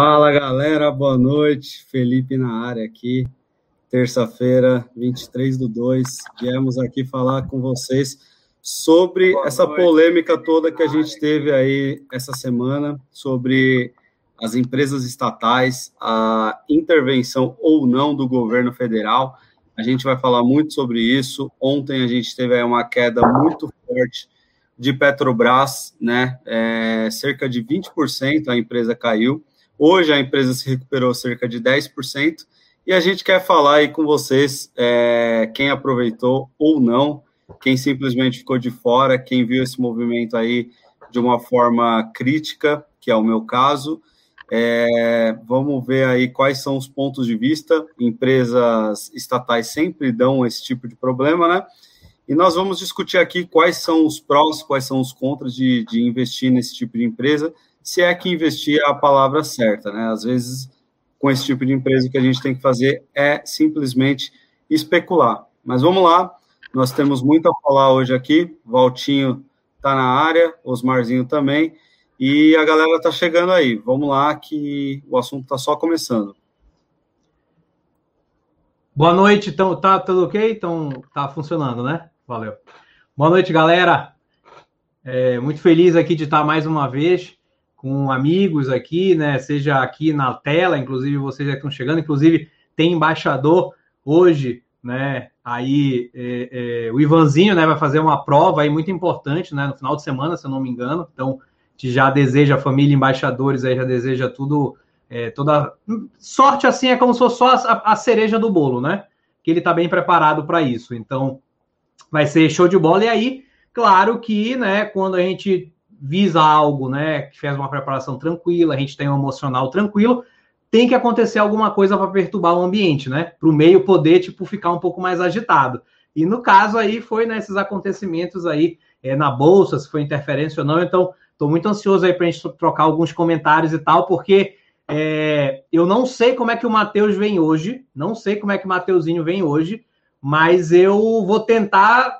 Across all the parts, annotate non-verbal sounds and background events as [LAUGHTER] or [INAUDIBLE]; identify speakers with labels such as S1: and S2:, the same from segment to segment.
S1: Fala galera, boa noite. Felipe na área aqui. Terça-feira, 23 do 2. Viemos aqui falar com vocês sobre boa essa noite. polêmica toda que a gente teve aí essa semana sobre as empresas estatais, a intervenção ou não do governo federal. A gente vai falar muito sobre isso. Ontem a gente teve uma queda muito forte de Petrobras, né? É, cerca de 20% a empresa caiu. Hoje a empresa se recuperou cerca de 10%, e a gente quer falar aí com vocês é, quem aproveitou ou não, quem simplesmente ficou de fora, quem viu esse movimento aí de uma forma crítica, que é o meu caso. É, vamos ver aí quais são os pontos de vista. Empresas estatais sempre dão esse tipo de problema, né? E nós vamos discutir aqui quais são os prós, quais são os contras de, de investir nesse tipo de empresa se é que investir é a palavra certa, né? Às vezes, com esse tipo de empresa, o que a gente tem que fazer é simplesmente especular. Mas vamos lá, nós temos muito a falar hoje aqui. Valtinho está na área, Osmarzinho também, e a galera está chegando aí. Vamos lá, que o assunto está só começando.
S2: Boa noite, então tá tudo ok? Então tá funcionando, né? Valeu. Boa noite, galera. É, muito feliz aqui de estar mais uma vez com amigos aqui, né? Seja aqui na tela, inclusive vocês já estão chegando, inclusive tem embaixador hoje, né? Aí é, é, o Ivanzinho, né, vai fazer uma prova aí muito importante, né? No final de semana, se eu não me engano. Então, te já deseja a família embaixadores aí já deseja tudo, é, toda sorte assim é como se fosse só a, a cereja do bolo, né? Que ele está bem preparado para isso. Então, vai ser show de bola. E aí, claro que, né? Quando a gente visa algo, né, que fez uma preparação tranquila, a gente tem um emocional tranquilo, tem que acontecer alguma coisa para perturbar o ambiente, né? Para o meio poder, tipo, ficar um pouco mais agitado. E no caso aí foi nesses né, acontecimentos aí é, na bolsa, se foi interferência ou não. Então, estou muito ansioso aí para a gente trocar alguns comentários e tal, porque é, eu não sei como é que o Matheus vem hoje, não sei como é que o Mateuzinho vem hoje, mas eu vou tentar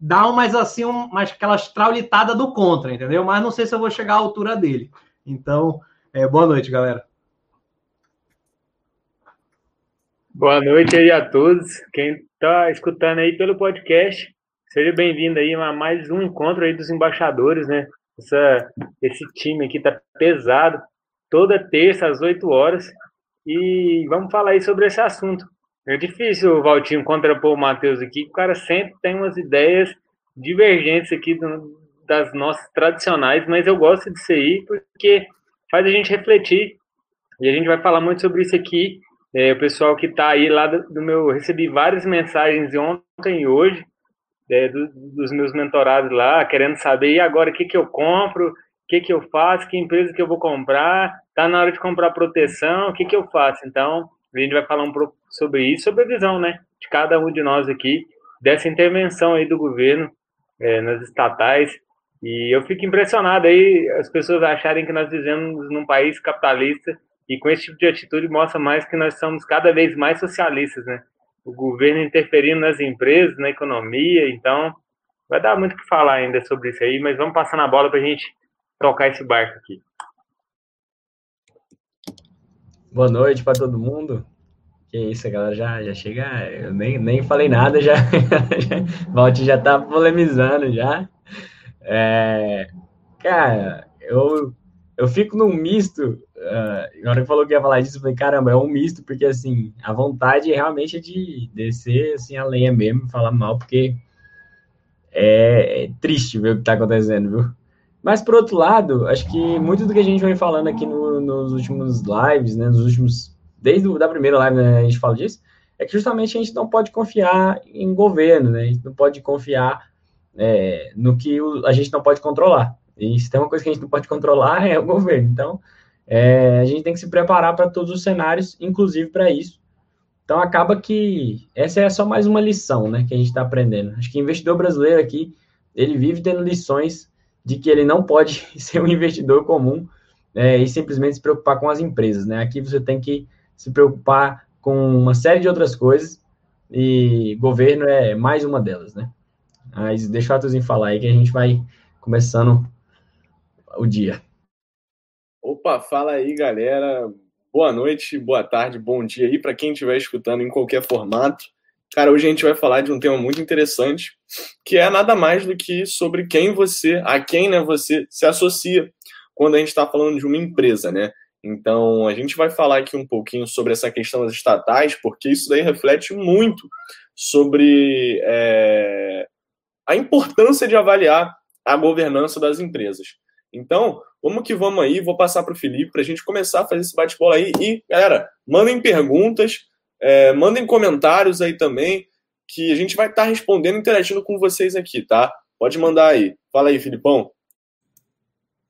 S2: dá mais assim, um, mais aquela traulitada do contra, entendeu? Mas não sei se eu vou chegar à altura dele. Então, é, boa noite, galera.
S3: Boa noite aí a todos. Quem está escutando aí pelo podcast, seja bem-vindo aí a mais um encontro aí dos embaixadores, né? Essa, esse time aqui tá pesado, toda terça às 8 horas. E vamos falar aí sobre esse assunto. É difícil, Valtinho, contrapor o Matheus aqui, o cara sempre tem umas ideias divergentes aqui do, das nossas tradicionais, mas eu gosto de ser porque faz a gente refletir. E a gente vai falar muito sobre isso aqui. É, o pessoal que está aí lá do, do, meu. Recebi várias mensagens ontem e hoje é, do, dos meus mentorados lá, querendo saber e agora o que, que eu compro, o que, que eu faço, que empresa que eu vou comprar, tá na hora de comprar proteção, o que, que eu faço? Então, a gente vai falar um sobre isso, sobre a visão, né, de cada um de nós aqui, dessa intervenção aí do governo é, nas estatais. E eu fico impressionado aí as pessoas acharem que nós vivemos num país capitalista e com esse tipo de atitude mostra mais que nós somos cada vez mais socialistas, né? O governo interferindo nas empresas, na economia, então vai dar muito o que falar ainda sobre isso aí, mas vamos passar na bola para a gente tocar esse barco aqui.
S4: Boa noite para todo mundo. Que isso, a galera já, já chega. Eu nem, nem falei nada, já. [LAUGHS] Volte já tá polemizando já. É, cara, eu, eu fico num misto. Uh, na hora que falou que ia falar disso, eu falei, caramba, é um misto, porque assim, a vontade realmente é de descer assim, a lenha mesmo, falar mal, porque é, é triste ver o que tá acontecendo, viu? Mas, por outro lado, acho que muito do que a gente vem falando aqui no, nos últimos lives, né, nos últimos, desde a da live né, a gente fala disso, é que justamente a gente não pode confiar em governo, né, a gente não pode confiar é, no que o, a gente não pode controlar. E se tem uma coisa que a gente não pode controlar [LAUGHS] é o governo. Então, é, a gente tem que se preparar para todos os cenários, inclusive para isso. Então, acaba que essa é só mais uma lição né, que a gente está aprendendo. Acho que investidor brasileiro aqui, ele vive tendo lições de que ele não pode [LAUGHS] ser um investidor comum é, e simplesmente se preocupar com as empresas, né? Aqui você tem que se preocupar com uma série de outras coisas e governo é mais uma delas, né? Mas deixa o Arthurzinho falar aí que a gente vai começando o dia.
S3: Opa,
S5: Opa, fala aí, galera. Boa noite, boa tarde, bom dia aí para quem estiver escutando em qualquer formato. Cara, hoje a gente vai falar de um tema muito interessante, que é nada mais do que sobre quem você, a quem né, você se associa quando a gente está falando de uma empresa, né? Então, a gente vai falar aqui um pouquinho sobre essa questão das estatais, porque isso daí reflete muito sobre é, a importância de avaliar a governança das empresas. Então, vamos que vamos aí, vou passar para o Felipe para a gente começar a fazer esse bate-bola aí. E, galera, mandem perguntas, é, mandem comentários aí também, que a gente vai estar tá respondendo, interagindo com vocês aqui, tá? Pode mandar aí. Fala aí, Filipão.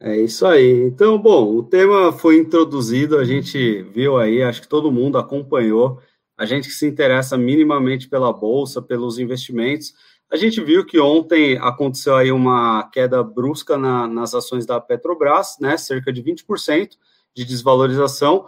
S1: É isso aí. Então, bom, o tema foi introduzido, a gente viu aí, acho que todo mundo acompanhou. A gente que se interessa minimamente pela bolsa, pelos investimentos, a gente viu que ontem aconteceu aí uma queda brusca na, nas ações da Petrobras, né? Cerca de 20% de desvalorização,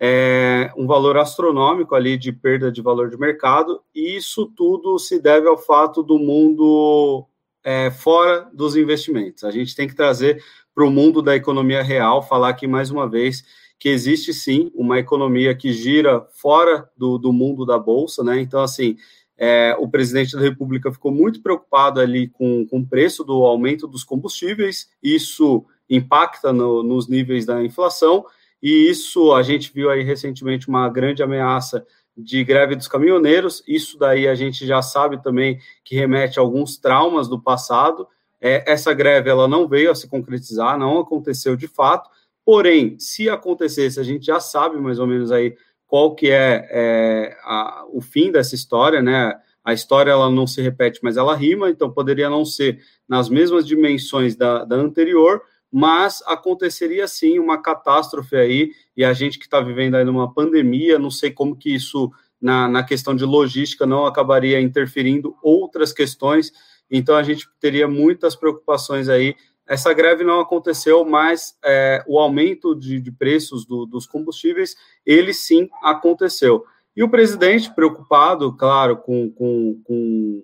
S1: é, um valor astronômico ali de perda de valor de mercado, e isso tudo se deve ao fato do mundo é, fora dos investimentos. A gente tem que trazer para o mundo da economia real, falar aqui mais uma vez que existe sim uma economia que gira fora do, do mundo da bolsa, né? Então, assim, é, o presidente da República ficou muito preocupado ali com, com o preço do aumento dos combustíveis, isso impacta no, nos níveis da inflação, e isso a gente viu aí recentemente uma grande ameaça de greve dos caminhoneiros, isso daí a gente já sabe também que remete a alguns traumas do passado, é, essa greve ela não veio a se concretizar, não aconteceu de fato. Porém, se acontecesse, a gente já sabe mais ou menos aí qual que é, é a, o fim dessa história, né? A história ela não se repete, mas ela rima, então poderia não ser nas mesmas dimensões da, da anterior, mas aconteceria sim uma catástrofe aí, e a gente que está vivendo aí numa pandemia, não sei como que isso, na, na questão de logística, não acabaria interferindo outras questões então a gente teria muitas preocupações aí. Essa greve não aconteceu, mas é, o aumento de, de preços do, dos combustíveis, ele sim aconteceu. E o presidente, preocupado, claro, com, com, com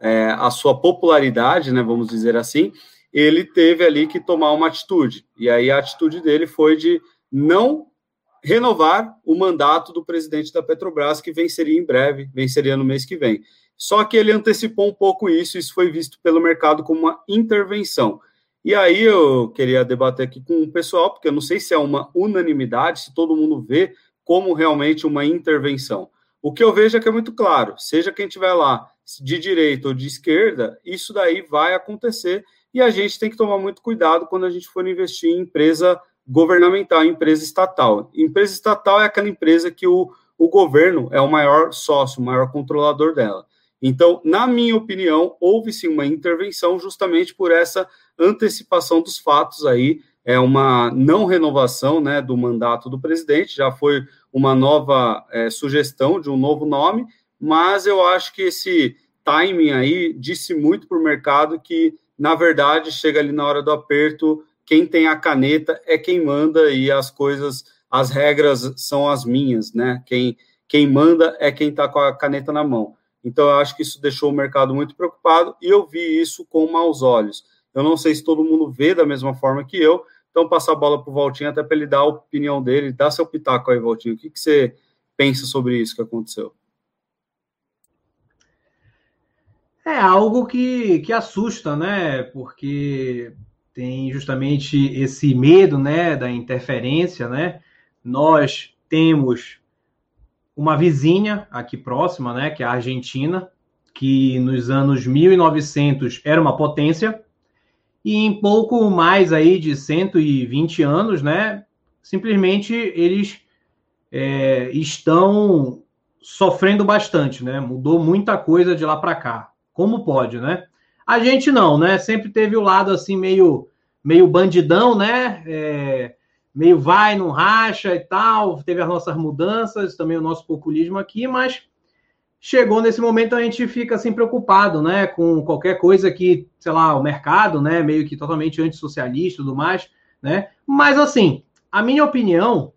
S1: é, a sua popularidade, né, vamos dizer assim, ele teve ali que tomar uma atitude. E aí a atitude dele foi de não renovar o mandato do presidente da Petrobras, que venceria em breve, venceria no mês que vem. Só que ele antecipou um pouco isso, isso foi visto pelo mercado como uma intervenção. E aí eu queria debater aqui com o pessoal, porque eu não sei se é uma unanimidade, se todo mundo vê como realmente uma intervenção. O que eu vejo é que é muito claro, seja quem estiver lá, de direita ou de esquerda, isso daí vai acontecer e a gente tem que tomar muito cuidado quando a gente for investir em empresa governamental, em empresa estatal. Empresa estatal é aquela empresa que o, o governo é o maior sócio, o maior controlador dela. Então, na minha opinião, houve sim uma intervenção justamente por essa antecipação dos fatos aí, é uma não renovação né, do mandato do presidente, já foi uma nova é, sugestão de um novo nome, mas eu acho que esse timing aí disse muito para o mercado que, na verdade, chega ali na hora do aperto, quem tem a caneta é quem manda e as coisas, as regras são as minhas, né? Quem, quem manda é quem está com a caneta na mão. Então, eu acho que isso deixou o mercado muito preocupado e eu vi isso com maus olhos. Eu não sei se todo mundo vê da mesma forma que eu, então passar a bola para o Valtinho até para ele dar a opinião dele, dar seu pitaco aí, Valtinho. O que, que você pensa sobre isso que aconteceu?
S2: É algo que, que assusta, né? Porque tem justamente esse medo, né, da interferência, né? Nós temos uma vizinha aqui próxima, né, que é a Argentina, que nos anos 1900 era uma potência, e em pouco mais aí de 120 anos, né, simplesmente eles é, estão sofrendo bastante, né, mudou muita coisa de lá para cá. Como pode, né? A gente não, né? Sempre teve o lado assim meio meio bandidão, né? É, meio vai, não racha e tal. Teve as nossas mudanças, também o nosso populismo aqui, mas chegou nesse momento a gente fica assim preocupado, né, com qualquer coisa que, sei lá, o mercado, né, meio que totalmente antissocialista e tudo mais, né? Mas assim, a minha opinião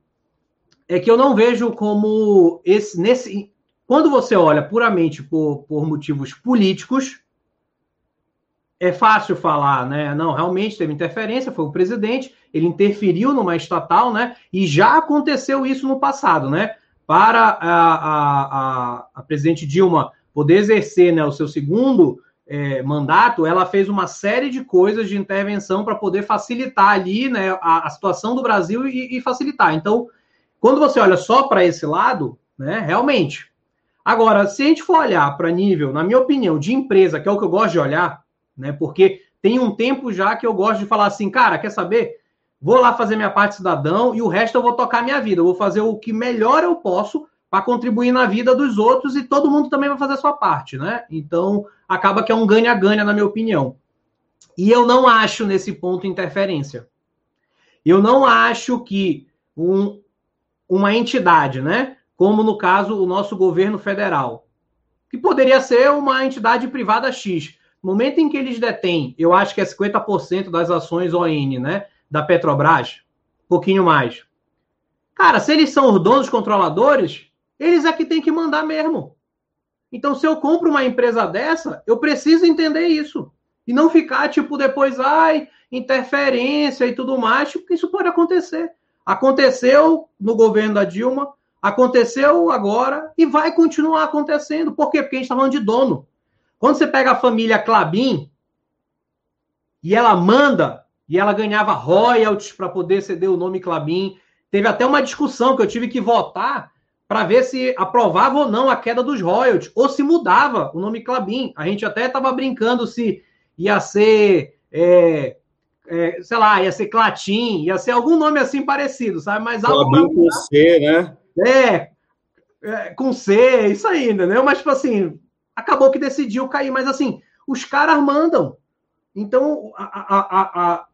S2: é que eu não vejo como esse nesse quando você olha puramente por, por motivos políticos, é fácil falar, né? Não, realmente teve interferência, foi o presidente, ele interferiu numa estatal, né? E já aconteceu isso no passado, né? Para a, a, a, presidente Dilma poder exercer né, o seu segundo é, mandato, ela fez uma série de coisas de intervenção para poder facilitar ali né, a, a situação do Brasil e, e, facilitar. Então, quando você olha só para esse lado, né, realmente. Agora, se a gente for olhar para nível, na minha opinião, de empresa, que é o que eu gosto de olhar, né? Porque tem um tempo já que eu gosto de falar assim, cara, quer saber? Vou lá fazer minha parte cidadão e o resto eu vou tocar minha vida. Eu vou fazer o que melhor eu posso para contribuir na vida dos outros e todo mundo também vai fazer a sua parte, né? Então, acaba que é um ganha-ganha, na minha opinião. E eu não acho nesse ponto interferência. Eu não acho que um, uma entidade, né? Como no caso o nosso governo federal, que poderia ser uma entidade privada X, no momento em que eles detêm, eu acho que é 50% das ações ON, né? Da Petrobras, um pouquinho mais. Cara, se eles são os donos controladores, eles é que têm que mandar mesmo. Então, se eu compro uma empresa dessa, eu preciso entender isso. E não ficar, tipo, depois, ai, interferência e tudo mais, porque isso pode acontecer. Aconteceu no governo da Dilma, aconteceu agora e vai continuar acontecendo. Por quê? Porque a gente está falando de dono. Quando você pega a família Clabin e ela manda, e ela ganhava royalties para poder ceder o nome Clabin, teve até uma discussão que eu tive que votar para ver se aprovava ou não a queda dos royalties, ou se mudava o nome Clabin. A gente até estava brincando se ia ser, é, é, sei lá, ia ser Clatim, ia ser algum nome assim parecido, sabe? Mas
S1: algo Clabin com C, né?
S2: É, é, com C, isso aí, entendeu? Mas, tipo assim, acabou que decidiu cair. Mas assim, os caras mandam. Então, a, a, a,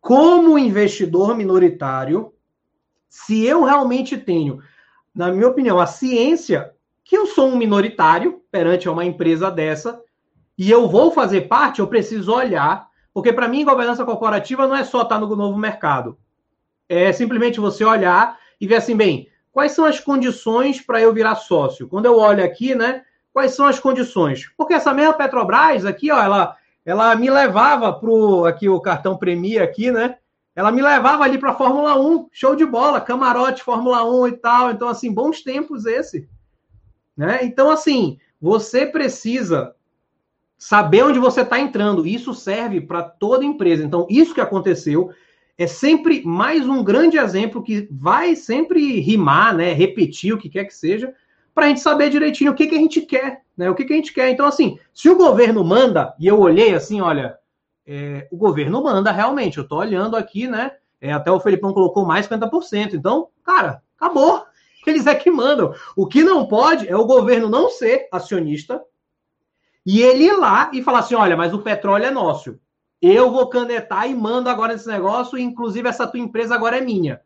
S2: como investidor minoritário, se eu realmente tenho, na minha opinião, a ciência que eu sou um minoritário perante uma empresa dessa, e eu vou fazer parte, eu preciso olhar, porque para mim governança corporativa não é só estar no novo mercado. É simplesmente você olhar e ver assim, bem, quais são as condições para eu virar sócio? Quando eu olho aqui, né, Quais são as condições? Porque essa mesma Petrobras aqui, ó, ela, ela me levava para aqui o cartão Premia aqui, né? Ela me levava ali para Fórmula 1, show de bola, camarote Fórmula 1 e tal. Então, assim, bons tempos esse. Né? Então, assim, você precisa saber onde você está entrando. Isso serve para toda empresa. Então, isso que aconteceu é sempre mais um grande exemplo que vai sempre rimar, né? Repetir o que quer que seja, para a gente saber direitinho o que, que a gente quer, né? O que, que a gente quer. Então, assim, se o governo manda, e eu olhei assim, olha, é, o governo manda realmente, eu estou olhando aqui, né? É, até o Felipão colocou mais 50%. Então, cara, acabou. [LAUGHS] Eles é que mandam. O que não pode é o governo não ser acionista e ele ir lá e falar assim: olha, mas o petróleo é nosso. Eu vou canetar e mando agora esse negócio, inclusive essa tua empresa agora é minha.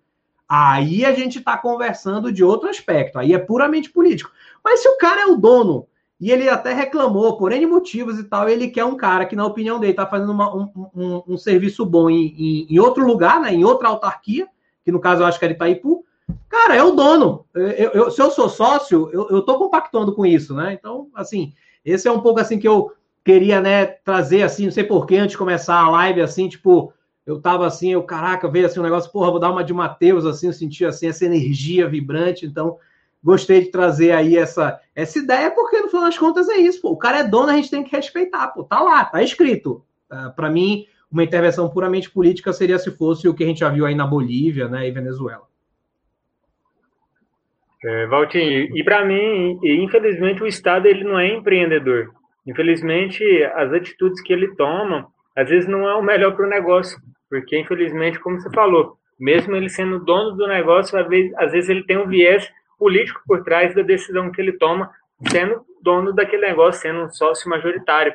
S2: Aí a gente está conversando de outro aspecto, aí é puramente político. Mas se o cara é o dono e ele até reclamou por N motivos e tal, ele quer um cara que, na opinião dele, está fazendo uma, um, um, um, serviço bom em, em, em, outro lugar, né, em outra autarquia, que no caso eu acho que era Itaipu, cara, é o dono. Eu, eu, se eu sou sócio, eu estou compactuando com isso, né? Então, assim, esse é um pouco assim que eu queria, né, trazer assim, não sei porquê, antes de começar a live, assim, tipo, eu tava assim, eu, caraca, veio assim um negócio, porra, vou dar uma de Mateus, assim, eu senti assim, essa energia vibrante, então gostei de trazer aí essa, essa ideia, porque no final das contas é isso, pô, o cara é dono, a gente tem que respeitar, pô, tá lá, tá escrito. Uh, para mim, uma intervenção puramente política seria se fosse o que a gente já viu aí na Bolívia, né, e Venezuela.
S3: É, Valtinho, e para mim, infelizmente, o Estado ele não é empreendedor. Infelizmente, as atitudes que ele toma, às vezes não é o melhor para o negócio. Porque, infelizmente, como você falou, mesmo ele sendo dono do negócio, às vezes, às vezes ele tem um viés político por trás da decisão que ele toma, sendo dono daquele negócio, sendo um sócio majoritário.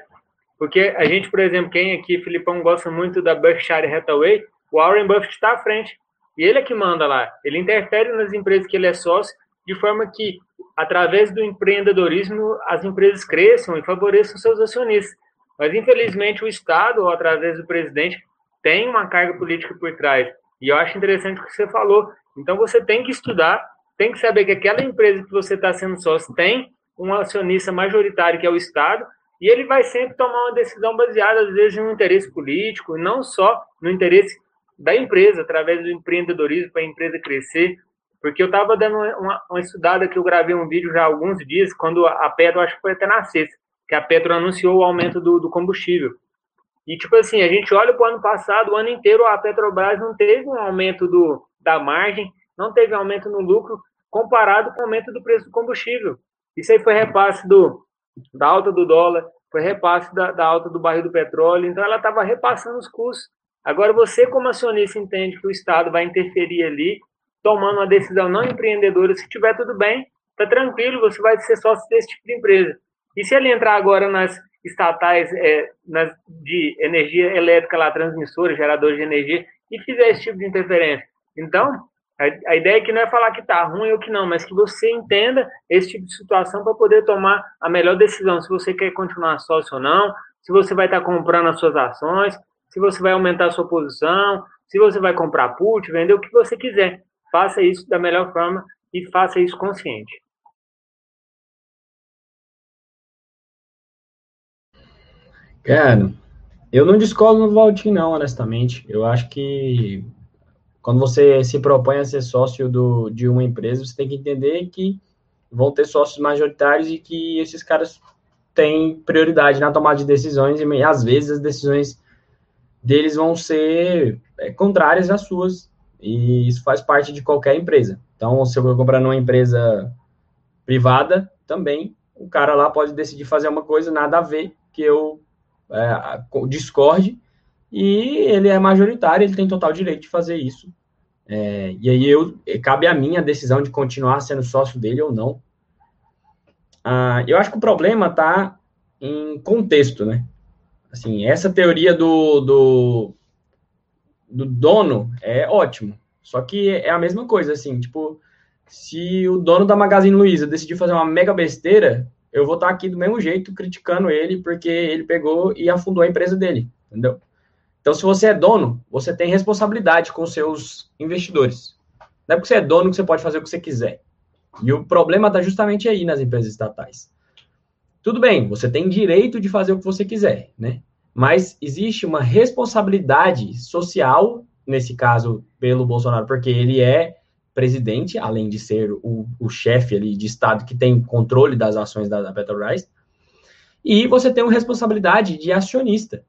S3: Porque a gente, por exemplo, quem aqui, Filipão, gosta muito da Berkshire Hathaway, o Warren Buffett está à frente. E ele é que manda lá. Ele interfere nas empresas que ele é sócio, de forma que, através do empreendedorismo, as empresas cresçam e favoreçam seus acionistas. Mas, infelizmente, o Estado, através do presidente, tem uma carga política por trás. E eu acho interessante o que você falou. Então você tem que estudar, tem que saber que aquela empresa que você está sendo sócio tem um acionista majoritário que é o Estado E ele vai sempre tomar uma decisão baseada, às vezes, um interesse político, não só no interesse da empresa, através do empreendedorismo para a empresa crescer. Porque eu estava dando uma, uma, estudada que eu gravei um vídeo já há alguns dias, quando a Petro, acho que foi até na sexta, que a Petro anunciou o aumento do, do combustível. E, tipo assim, a gente olha para o ano passado, o ano inteiro a Petrobras não teve um aumento do, da margem, não teve aumento no lucro, comparado com o aumento do preço do combustível. Isso aí foi repasse do, da alta do dólar, foi repasse da, da alta do barril do petróleo, então ela estava repassando os custos. Agora, você, como acionista, entende que o Estado vai interferir ali, tomando uma decisão não empreendedora, se tiver tudo bem, tá tranquilo, você vai ser sócio desse tipo de empresa. E se ele entrar agora nas estatais é, nas, de energia elétrica, lá, transmissores, geradores de energia, e fizer esse tipo de interferência? Então, a, a ideia é que não é falar que está ruim ou que não, mas que você entenda esse tipo de situação para poder tomar a melhor decisão. Se você quer continuar sócio ou não, se você vai estar tá comprando as suas ações, se você vai aumentar a sua posição, se você vai comprar put, vender o que você quiser. Faça isso da melhor forma e faça isso consciente.
S4: Cara, eu não discordo no Valtinho, não, honestamente. Eu acho que quando você se propõe a ser sócio do, de uma empresa, você tem que entender que vão ter sócios majoritários e que esses caras têm prioridade na tomada de decisões e às vezes as decisões deles vão ser é, contrárias às suas e isso faz parte de qualquer empresa. Então, se eu vou comprar numa empresa privada, também o cara lá pode decidir fazer uma coisa nada a ver que eu é, discorde e ele é majoritário, ele tem total direito de fazer isso. É, e aí eu cabe a mim a decisão de continuar sendo sócio dele ou não. Ah, eu acho que o problema está em contexto, né? Assim, essa teoria do, do, do dono é ótimo. Só que é a mesma coisa, assim, tipo, se o dono da Magazine Luiza decidir fazer uma mega besteira, eu vou estar aqui do mesmo jeito criticando ele porque ele pegou e afundou a empresa dele, entendeu? Então, se você é dono, você tem responsabilidade com seus investidores. Não é porque você é dono que você pode fazer o que você quiser. E o problema está justamente aí nas empresas estatais. Tudo bem, você tem direito de fazer o que você quiser, né? Mas existe uma responsabilidade social, nesse caso, pelo Bolsonaro, porque ele é presidente, além de ser o, o chefe ali de Estado que tem controle das ações da, da Petrobras, e você tem uma responsabilidade de acionista.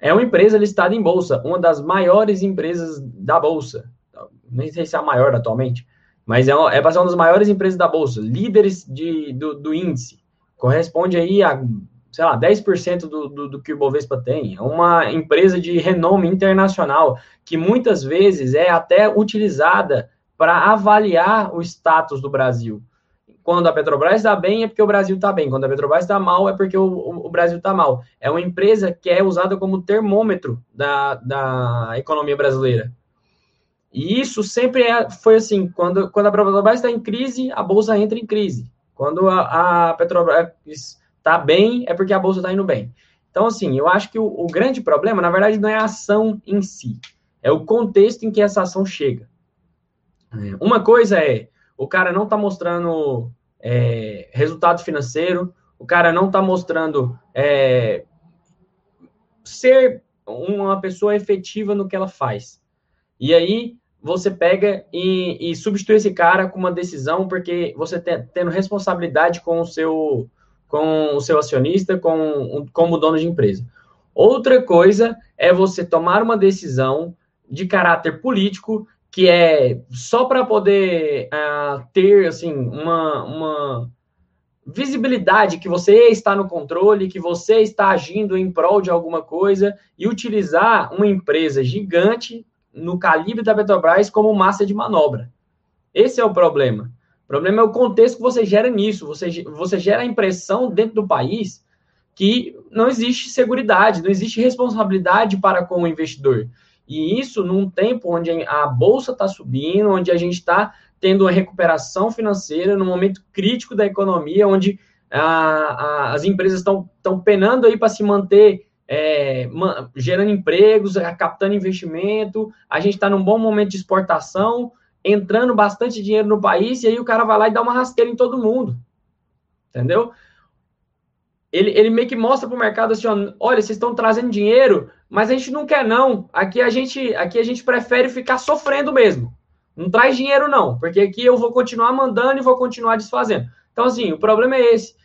S4: É uma empresa listada em bolsa, uma das maiores empresas da bolsa. Nem sei se é a maior atualmente, mas é, uma, é uma das maiores empresas da bolsa, líderes de, do, do índice. Corresponde aí a, sei lá, 10% do, do, do que o Bovespa tem. É uma empresa de renome internacional que muitas vezes é até utilizada para avaliar o status do Brasil. Quando a Petrobras está bem, é porque o Brasil está bem. Quando a Petrobras está mal, é porque o, o, Brasil está mal. É uma empresa que é usada como termômetro da, da economia brasileira. E isso sempre é, foi assim: quando, quando a Petrobras está em crise, a bolsa entra em crise. Quando a, a Petrobras está bem, é porque a bolsa está indo bem. Então, assim, eu acho que o, o grande problema, na verdade, não é a ação em si, é o contexto em que essa ação chega. É, uma coisa é, o cara não está mostrando é, resultado financeiro, o cara não está mostrando é, ser uma pessoa efetiva no que ela faz. E aí você pega e, e substitui esse cara com uma decisão, porque você tem, tendo responsabilidade com o seu com o seu acionista, com como dono de empresa. Outra coisa é você tomar uma decisão de caráter político que é só para poder uh, ter assim uma, uma visibilidade que você está no controle, que você está agindo em prol de alguma coisa e utilizar uma empresa gigante no calibre da Petrobras como massa de manobra. Esse é o problema. O problema é o contexto que você gera nisso. Você, você gera a impressão dentro do país que não existe segurança, não existe responsabilidade para com o investidor. E isso num tempo onde a bolsa está subindo, onde a gente está tendo uma recuperação financeira, no momento crítico da economia, onde a, a, as empresas estão penando aí para se manter é, gerando empregos, captando investimento, a gente está num bom momento de exportação, entrando bastante dinheiro no país, e aí o cara vai lá e dá uma rasteira em todo mundo. Entendeu? ele, ele meio que mostra para o mercado assim, olha, vocês estão trazendo dinheiro, mas a gente não quer não. Aqui a gente, aqui a gente prefere ficar sofrendo mesmo. Não traz dinheiro não, porque aqui eu vou continuar mandando e vou continuar desfazendo. Então assim, o problema é esse.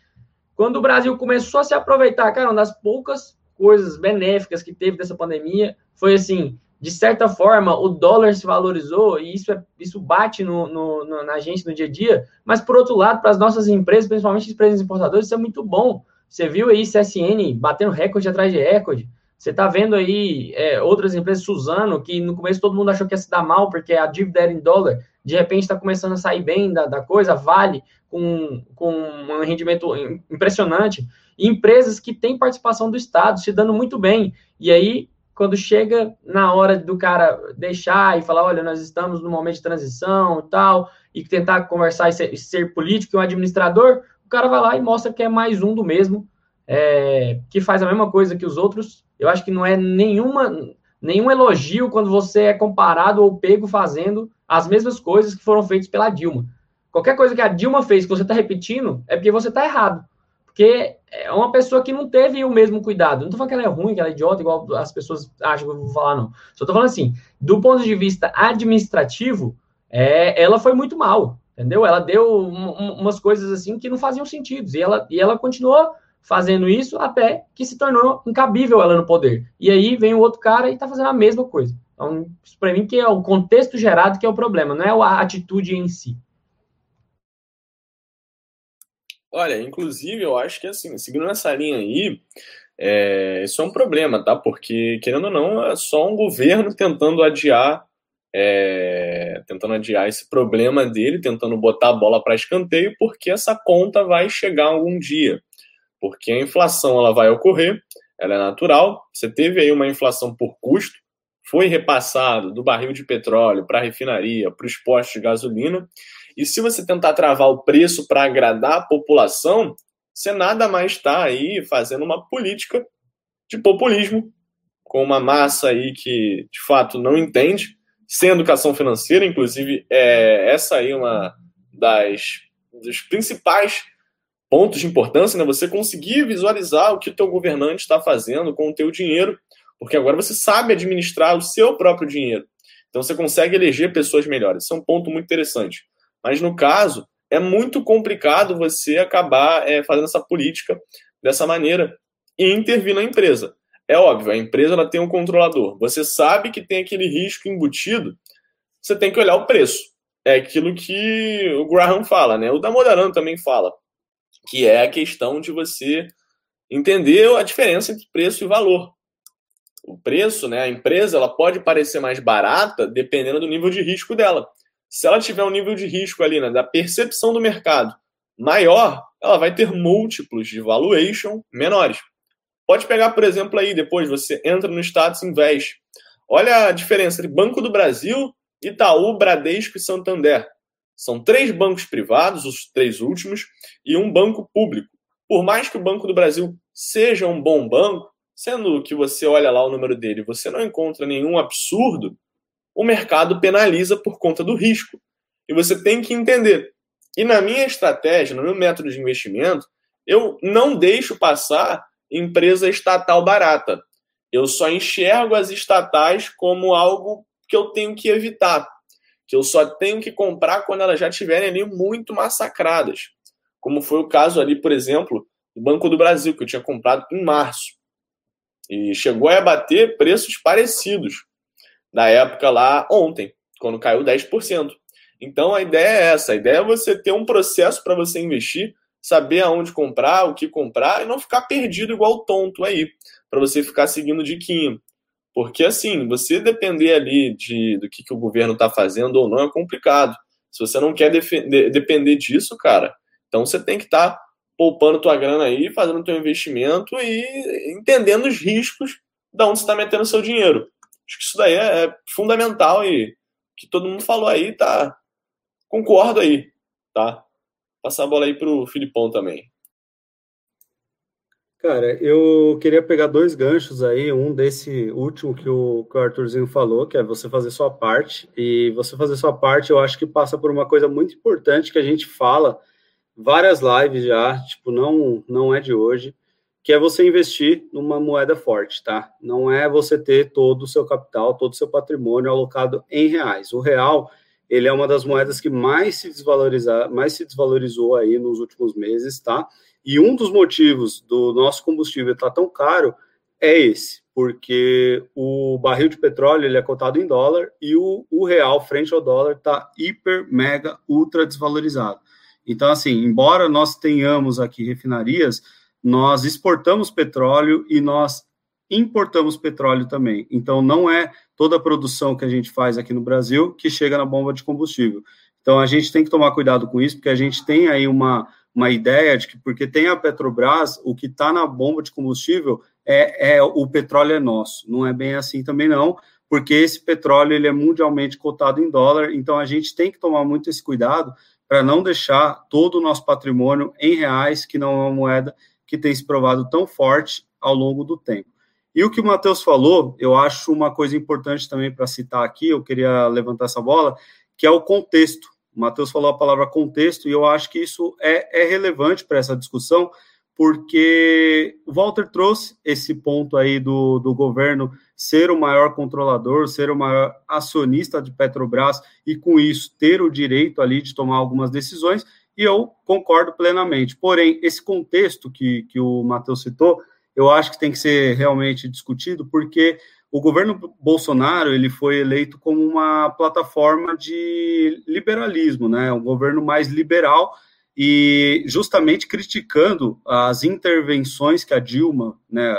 S4: Quando o Brasil começou a se aproveitar, cara, uma das poucas coisas benéficas que teve dessa pandemia foi assim, de certa forma, o dólar se valorizou e isso, é, isso bate no, no, no, na gente no dia a dia, mas por outro lado, para as nossas empresas, principalmente as empresas importadoras, isso é muito bom. Você viu aí CSN batendo recorde atrás de recorde. Você está vendo aí é, outras empresas, Suzano, que no começo todo mundo achou que ia se dar mal, porque a dívida era em dólar, de repente está começando a sair bem da, da coisa, Vale, com, com um rendimento impressionante. E empresas que têm participação do Estado se dando muito bem. E aí, quando chega na hora do cara deixar e falar, olha, nós estamos no momento de transição e tal, e tentar conversar e ser, ser político e um administrador, o cara vai lá e mostra que é mais um do mesmo, é, que faz a mesma coisa que os outros. Eu acho que não é nenhuma, nenhum elogio quando você é comparado ou pego fazendo as mesmas coisas que foram feitas pela Dilma. Qualquer coisa que a Dilma fez que você está repetindo é porque você está errado. Porque é uma pessoa que não teve o mesmo cuidado. Não estou falando que ela é ruim, que ela é idiota, igual as pessoas acham que eu vou falar, não. Só estou falando assim, do ponto de vista administrativo, é, ela foi muito mal entendeu? Ela deu um, umas coisas assim que não faziam sentido, e ela, e ela continuou fazendo isso até que se tornou incabível ela no poder. E aí vem o outro cara e está fazendo a mesma coisa. Então, isso para mim que é o contexto gerado que é o problema, não é a atitude em si.
S5: Olha, inclusive, eu acho que assim, seguindo nessa linha aí, é, isso é um problema, tá? Porque, querendo ou não, é só um governo tentando adiar é, tentando adiar esse problema dele, tentando botar a bola para escanteio, porque essa conta vai chegar algum dia. Porque a inflação ela vai ocorrer, ela é natural. Você teve aí uma inflação por custo, foi repassado do barril de petróleo para a refinaria, para os postos de gasolina. E se você tentar travar o preço para agradar a população, você nada mais está aí fazendo uma política de populismo com uma massa aí que de fato não entende sem educação financeira, inclusive, é, essa aí é uma das dos principais pontos de importância, né? Você conseguir visualizar o que o teu governante está fazendo com o teu dinheiro, porque agora você sabe administrar o seu próprio dinheiro. Então você consegue eleger pessoas melhores. Isso é um ponto muito interessante. Mas no caso, é muito complicado você acabar é, fazendo essa política dessa maneira e intervir na empresa. É óbvio, a empresa ela tem um controlador. Você sabe que tem aquele risco embutido, você tem que olhar o preço. É aquilo que o Graham fala, né? O Damodaran também fala, que é a questão de você entender a diferença entre preço e valor. O preço, né? A empresa ela pode parecer mais barata dependendo do nível de risco dela. Se ela tiver um nível de risco ali, né, da percepção do mercado maior, ela vai ter múltiplos de valuation menores. Pode pegar, por exemplo, aí, depois você entra no status investe. Olha a diferença entre Banco do Brasil, Itaú, Bradesco e Santander. São três bancos privados, os três últimos, e um banco público. Por mais que o Banco do Brasil seja um bom banco, sendo que você olha lá o número dele você não encontra nenhum absurdo, o mercado penaliza por conta do risco. E você tem que entender. E na minha estratégia, no meu método de investimento, eu não deixo passar empresa estatal barata. Eu só enxergo as estatais como algo que eu tenho que evitar, que eu só tenho que comprar quando elas já estiverem ali muito massacradas. Como foi o caso ali, por exemplo, do Banco do Brasil, que eu tinha comprado em março. E chegou a bater preços parecidos da época lá ontem, quando caiu 10%. Então a ideia é essa: a ideia é você ter um processo para você investir saber aonde comprar, o que comprar e não ficar perdido igual tonto aí, para você ficar seguindo diquinho. Porque assim, você depender ali de, do que, que o governo está fazendo ou não é complicado. Se você não quer depender disso, cara, então você tem que estar tá poupando tua grana aí, fazendo teu investimento e entendendo os riscos de onde você está metendo seu dinheiro. Acho que isso daí é, é fundamental e que todo mundo falou aí, tá? Concordo aí, tá? Passar a bola aí para o Filipão também.
S1: Cara, eu queria pegar dois ganchos aí, um desse último que o, que o Arthurzinho falou, que é você fazer sua parte. E você fazer sua parte, eu acho que passa por uma coisa muito importante que a gente fala várias lives já, tipo, não, não é de hoje, que é você investir numa moeda forte, tá? Não é você ter todo o seu capital, todo o seu patrimônio alocado em reais. O real, ele é uma das moedas que mais se desvalorizar, mais se desvalorizou aí nos últimos meses, tá? E um dos motivos do nosso combustível estar tão caro é esse, porque o barril de petróleo ele é cotado em dólar e o, o real frente ao dólar está hiper, mega, ultra desvalorizado. Então, assim, embora nós tenhamos aqui refinarias, nós exportamos petróleo e nós importamos petróleo também. Então, não é toda a produção que a gente faz aqui no Brasil que chega na bomba de combustível. Então, a gente tem que tomar cuidado com isso, porque a gente tem aí uma, uma ideia de que, porque tem a Petrobras, o que está na bomba de combustível é, é o petróleo é nosso. Não é bem assim também, não, porque esse petróleo ele é mundialmente cotado em dólar, então a gente tem que tomar muito esse cuidado para não deixar todo o nosso patrimônio em reais, que não é uma moeda que tem se provado tão forte ao longo do tempo. E o que o Matheus falou, eu acho uma coisa importante também para citar aqui, eu queria levantar essa bola, que é o contexto. O Matheus falou a palavra contexto, e eu acho que isso é, é relevante para essa discussão, porque o Walter trouxe esse ponto aí do, do governo ser o maior controlador, ser o maior acionista de Petrobras e, com isso, ter o direito ali de tomar algumas decisões, e eu concordo plenamente. Porém, esse contexto que, que o Matheus citou, eu acho que tem que ser realmente discutido, porque o governo Bolsonaro ele foi eleito como uma plataforma de liberalismo, né? Um governo mais liberal e justamente criticando as intervenções que a Dilma, né,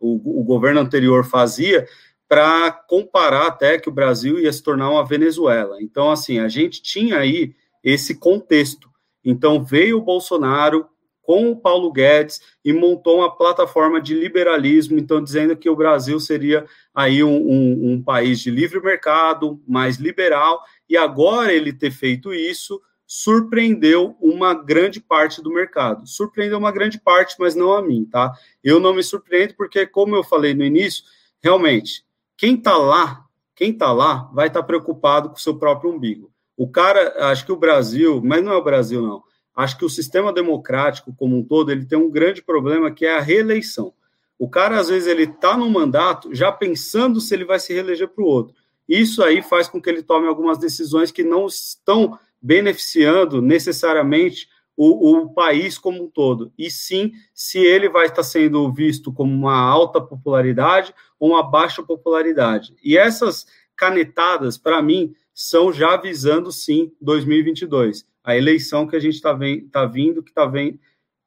S1: o, o governo anterior fazia para comparar até que o Brasil ia se tornar uma Venezuela. Então, assim, a gente tinha aí esse contexto. Então veio o Bolsonaro com o Paulo Guedes e montou uma plataforma de liberalismo, então dizendo que o Brasil seria aí um, um, um país de livre mercado, mais liberal, e agora ele ter feito isso surpreendeu uma grande parte do mercado. Surpreendeu uma grande parte, mas não a mim, tá? Eu não me surpreendo porque, como eu falei no início, realmente, quem tá lá, quem tá lá, vai estar tá preocupado com o seu próprio umbigo. O cara, acho que o Brasil, mas não é o Brasil, não. Acho que o sistema democrático como um todo, ele tem um grande problema que é a reeleição. O cara, às vezes, ele está no mandato já pensando se ele vai se reeleger para o outro. Isso aí faz com que ele tome algumas decisões que não estão beneficiando necessariamente o, o, país como um todo, e sim se ele vai estar sendo visto como uma alta popularidade ou uma baixa popularidade. E essas canetadas, para mim, são já visando sim 2022, a eleição que a gente está tá vindo, que está vendo,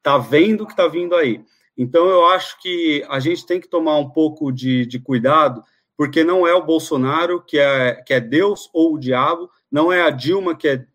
S1: tá vendo que está vindo aí. Então eu acho que a gente tem que tomar um pouco de, de cuidado, porque não é o Bolsonaro que é, que é Deus ou o diabo, não é a Dilma que é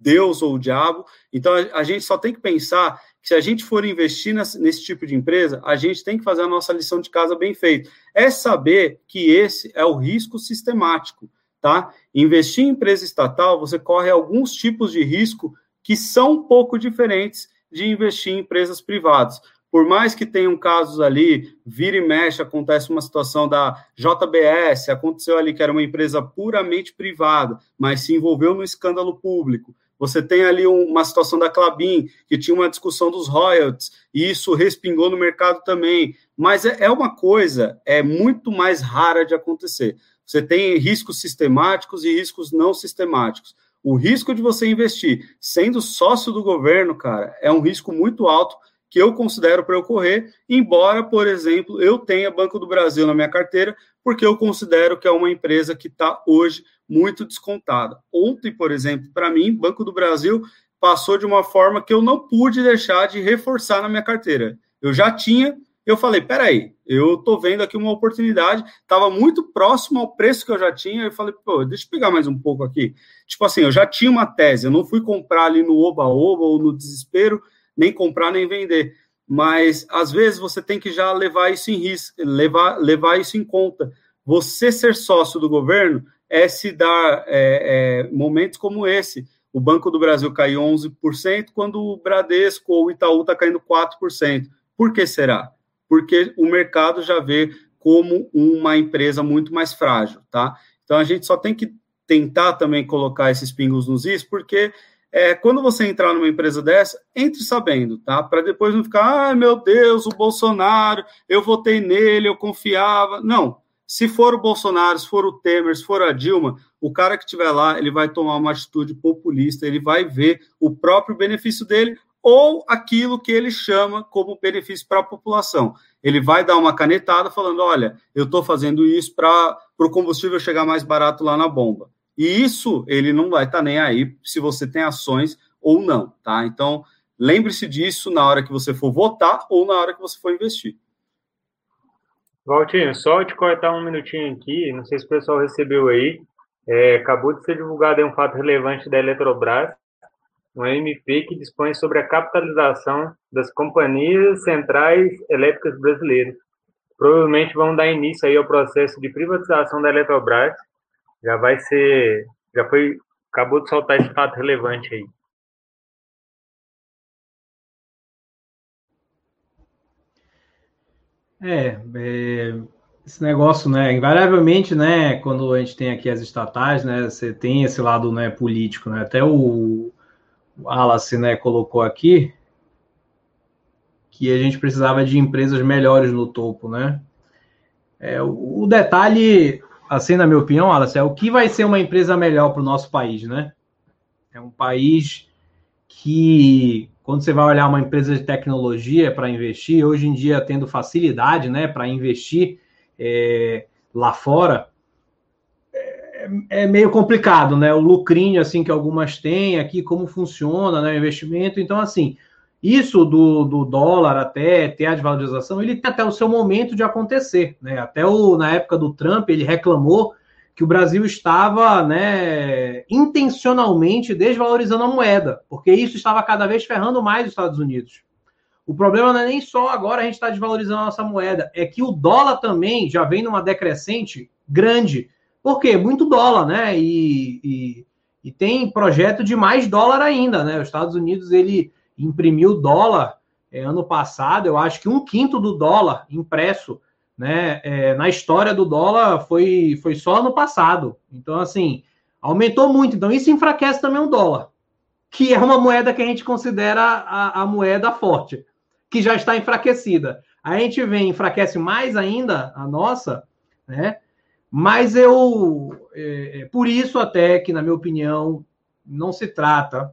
S1: Deus ou o diabo. Então a, a gente só tem que pensar que se a gente for investir nesse, nesse, tipo de empresa, a gente tem que fazer a nossa lição de casa bem feita. É saber que esse é o risco sistemático tá? Investir em empresa estatal, você corre alguns tipos de risco que são um pouco diferentes de investir em empresas privadas. Por mais que tenham casos ali, vira e mexe, acontece uma situação da JBS, aconteceu ali que era uma empresa puramente privada, mas se envolveu no escândalo público. Você tem ali uma situação da Clabin, que tinha uma discussão dos royalties, e isso respingou no mercado também. Mas é, é uma coisa, é muito mais rara de acontecer. Você tem riscos sistemáticos e riscos não sistemáticos. O risco de você investir sendo sócio do governo, cara, é um risco muito alto que eu considero para ocorrer, embora, por exemplo, eu tenha Banco do Brasil na minha carteira, porque eu considero que é uma empresa que está hoje muito descontada. Ontem, por exemplo, para mim, Banco do Brasil passou de uma forma que eu não pude deixar de reforçar na minha carteira. Eu já tinha eu falei, peraí, eu tô vendo aqui uma oportunidade, estava muito próximo ao preço que eu já tinha, eu falei, pô, deixa eu pegar mais um pouco aqui. Tipo assim, eu já tinha uma tese, eu não fui comprar ali no oba-oba ou no desespero, nem comprar nem vender. Mas às vezes você tem que já levar isso em risco, levar, levar isso em conta. Você ser sócio do governo é se dar é, é, momentos como esse. O Banco do Brasil caiu 11%, quando o Bradesco ou o Itaú está caindo 4%. Por que será? Porque o mercado já vê como uma empresa muito mais frágil, tá? Então a gente só tem que tentar também colocar esses pingos nos is, porque é, quando você entrar numa empresa dessa, entre sabendo, tá? Para depois não ficar, ai meu Deus, o Bolsonaro, eu votei nele, eu confiava. Não. Se for o Bolsonaro, se for o Temer, se for a Dilma, o cara que estiver lá, ele vai tomar uma atitude populista, ele vai ver o próprio benefício dele ou aquilo que ele chama como benefício para a população. Ele vai dar uma canetada falando: olha, eu estou fazendo isso para o combustível chegar mais barato lá na bomba. E isso ele não vai estar tá nem aí se você tem ações ou não, tá? Então, lembre-se disso na hora que você for votar ou na hora que você for investir.
S3: Valtinho, só te cortar um minutinho aqui, não sei se o pessoal recebeu aí. É, acabou de ser divulgado um fato relevante da Eletrobras, um MP que dispõe sobre a capitalização das companhias centrais elétricas brasileiras. Provavelmente vão dar início aí ao processo de privatização da Eletrobras. Já vai ser, já foi, acabou de soltar esse fato relevante aí.
S2: É, é, esse negócio, né? Invariavelmente, né? Quando a gente tem aqui as estatais, né? Você tem esse lado, né? Político, né? Até o, Wallace, né, colocou aqui que a gente precisava de empresas melhores no topo, né? É, o, detalhe, assim, na minha opinião, Wallace, é o que vai ser uma empresa melhor para o nosso país, né? É um país que, quando você vai olhar uma empresa de tecnologia para investir, hoje em dia tendo facilidade, né, para investir é, lá fora, é, meio complicado, né? O lucrinho, assim, que algumas têm aqui, como funciona né, o investimento. Então, assim, isso do, do dólar até ter a desvalorização, ele tem até o seu momento de acontecer, né? Até o, na época do Trump, ele reclamou que o Brasil estava, né, intencionalmente desvalorizando a moeda, porque isso estava cada vez ferrando mais os Estados Unidos. O problema não é nem só agora a gente está desvalorizando a nossa moeda, é que o dólar também já vem numa decrescente grande. Por quê? Muito dólar, né? E, e, e, tem projeto de mais dólar ainda, né? Os Estados Unidos ele imprimiu dólar é, ano passado, eu acho que um quinto do dólar impresso, né? É, na história do dólar foi, foi só ano passado. Então, assim, aumentou muito. Então, isso enfraquece também o dólar, que é uma moeda que a gente considera a, a moeda forte, que já está enfraquecida. A gente vem, enfraquece mais ainda a nossa, né? Mas eu, é, é, por isso até que, na minha opinião, não se trata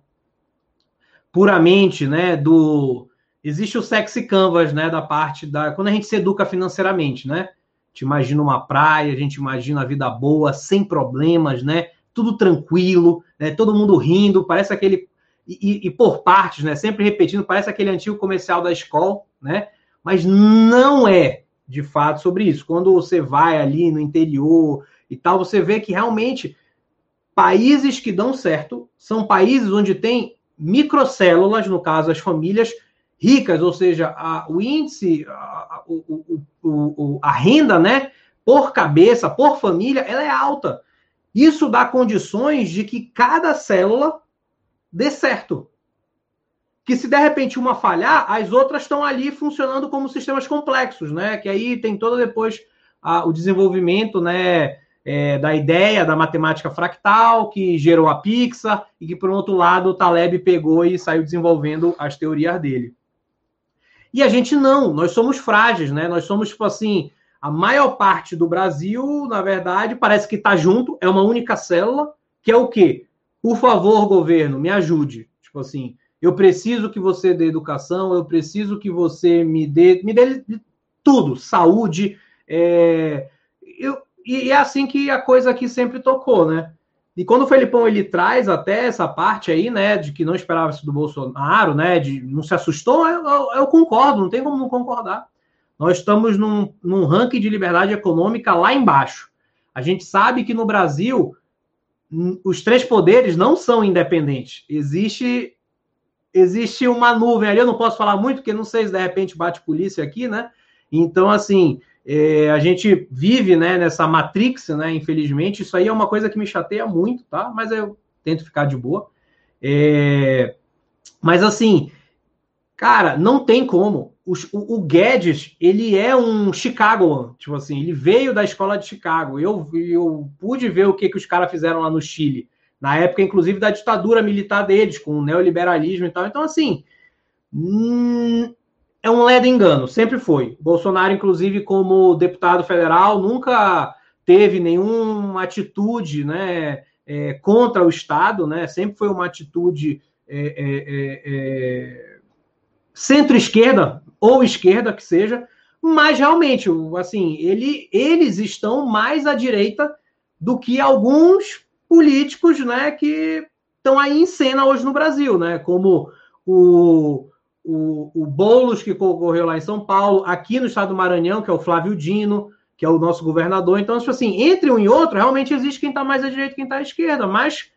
S2: puramente, né, do... Existe o sexy canvas, né, da parte da... Quando a gente se educa financeiramente, né? A gente imagina uma praia, a gente imagina a vida boa, sem problemas, né? Tudo tranquilo, né? Todo mundo rindo, parece aquele... E, e por partes, né? Sempre repetindo, parece aquele antigo comercial da escola, né? Mas não é, de fato sobre isso. Quando você vai ali no interior e tal, você vê que realmente países que dão certo são países onde tem microcélulas, no caso, as famílias ricas, ou seja, a, o índice, a, o, o, o, a renda, né, por cabeça, por família, ela é alta. Isso dá condições de que cada célula dê certo que se de repente uma falhar, as outras estão ali funcionando como sistemas complexos, né? Que aí tem todo depois a, o desenvolvimento, né? É, da ideia da matemática fractal que gerou a Pixar e que por outro lado o Taleb pegou e saiu desenvolvendo as teorias dele. E a gente não, nós somos frágeis, né? Nós somos tipo assim, a maior parte do Brasil, na verdade, parece que está junto, é uma única célula, que é o quê? Por favor, governo, me ajude. Tipo assim, eu preciso que você dê educação, eu preciso que você me dê, me dê tudo, saúde. É, eu, e é assim que a coisa aqui sempre tocou, né? E quando o Felipão ele traz até essa parte aí, né, de que não esperava isso do Bolsonaro, né, de não se assustou, eu, eu, eu concordo, não tem como não concordar. Nós estamos num, num ranking de liberdade econômica lá embaixo. A gente sabe que no Brasil os três poderes não são independentes. Existe existe uma nuvem ali, eu não posso falar muito, porque não sei se de repente bate polícia aqui, né? Então, assim, é, a gente vive né, nessa matrix, né? Infelizmente, isso aí é uma coisa que me chateia muito, tá? Mas eu tento ficar de boa. É, mas assim, cara, não tem como. O, o, o, Guedes, ele é um Chicago, tipo assim, ele veio da escola de Chicago. Eu, eu pude ver o que, que os caras fizeram lá no Chile Na época, inclusive, da ditadura militar deles, com o neoliberalismo e tal. Então, assim, hum, é um ledo engano, sempre foi. Bolsonaro, inclusive, como deputado federal, nunca teve nenhuma atitude né, é, contra o Estado, né? Sempre foi uma atitude é, é, é, é centro-esquerda ou esquerda que seja, mas realmente, assim, ele, eles estão mais à direita do que alguns políticos, né, que estão aí em cena hoje no Brasil, né, como o, o, o Boulos, que ocorreu lá em São Paulo, aqui no estado do Maranhão, que é o Flávio Dino, que é o nosso governador. Então, tipo assim, entre um e outro, realmente existe quem está mais à direita e quem está à esquerda, mas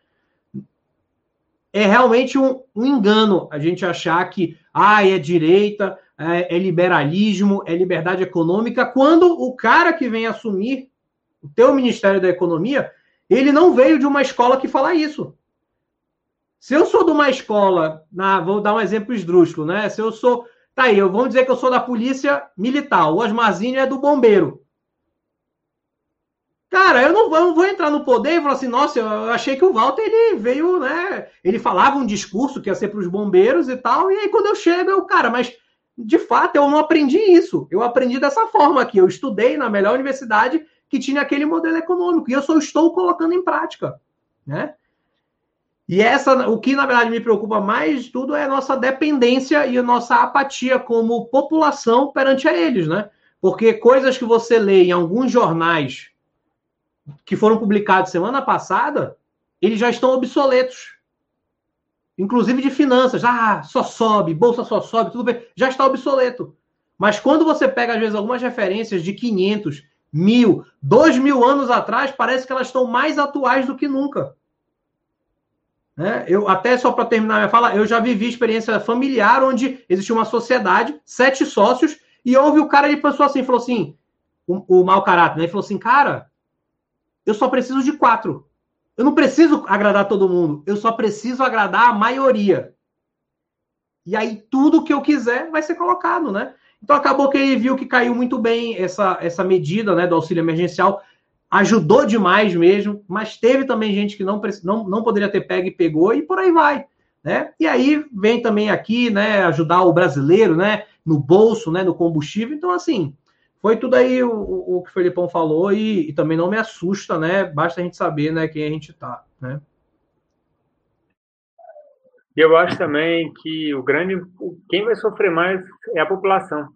S2: é realmente um, um, engano a gente achar que ah, é direita, é, é, liberalismo, é liberdade econômica, quando o cara que vem assumir o teu Ministério da Economia, ele não veio de uma escola que fala isso. Se eu sou de uma escola, na, vou dar um exemplo esdrúxulo, né? Se eu sou, tá aí, eu vamos dizer que eu sou da polícia militar, o Osmarzinho é do bombeiro. Cara, eu não, eu não, vou entrar no poder e falar assim, nossa, eu achei que o Walter ele veio, né? Ele falava um discurso que ia ser para os bombeiros e tal, e aí quando eu chego, eu, cara, mas de fato eu não aprendi isso. Eu aprendi dessa forma aqui. Eu estudei na melhor universidade que tinha aquele modelo econômico e eu só estou colocando em prática, né? E essa, o que na verdade me preocupa mais de tudo é a nossa dependência e a nossa apatia como população perante a eles, né? Porque coisas que você lê em alguns jornais que foram publicados semana passada, eles já estão obsoletos. Inclusive de finanças. Ah, só sobe, bolsa só sobe, tudo bem. Já está obsoleto. Mas quando você pega, às vezes, algumas referências de 500, mil, dois mil anos atrás, parece que elas estão mais atuais do que nunca. Né? Eu, até só para terminar minha fala, eu já vivi experiência familiar onde existia uma sociedade, sete sócios, e houve o cara, ele pensou assim, falou assim, o, o mau caráter, né? Ele falou assim, cara, eu só preciso de quatro. Eu não preciso agradar todo mundo, eu só preciso agradar a maioria. E aí tudo que eu quiser vai ser colocado, né? Então acabou que ele viu que caiu muito bem essa, essa medida né, do auxílio emergencial, ajudou demais mesmo, mas teve também gente que não, não, não poderia ter pego e pegou, e por aí vai. Né? E aí vem também aqui né, ajudar o brasileiro né, no bolso, né, no combustível. Então, assim, foi tudo aí o, o que o Felipão falou e, e, também não me assusta, né? Basta a gente saber né, quem a gente está, né?
S3: Eu acho também que o grande, quem vai sofrer mais é a população,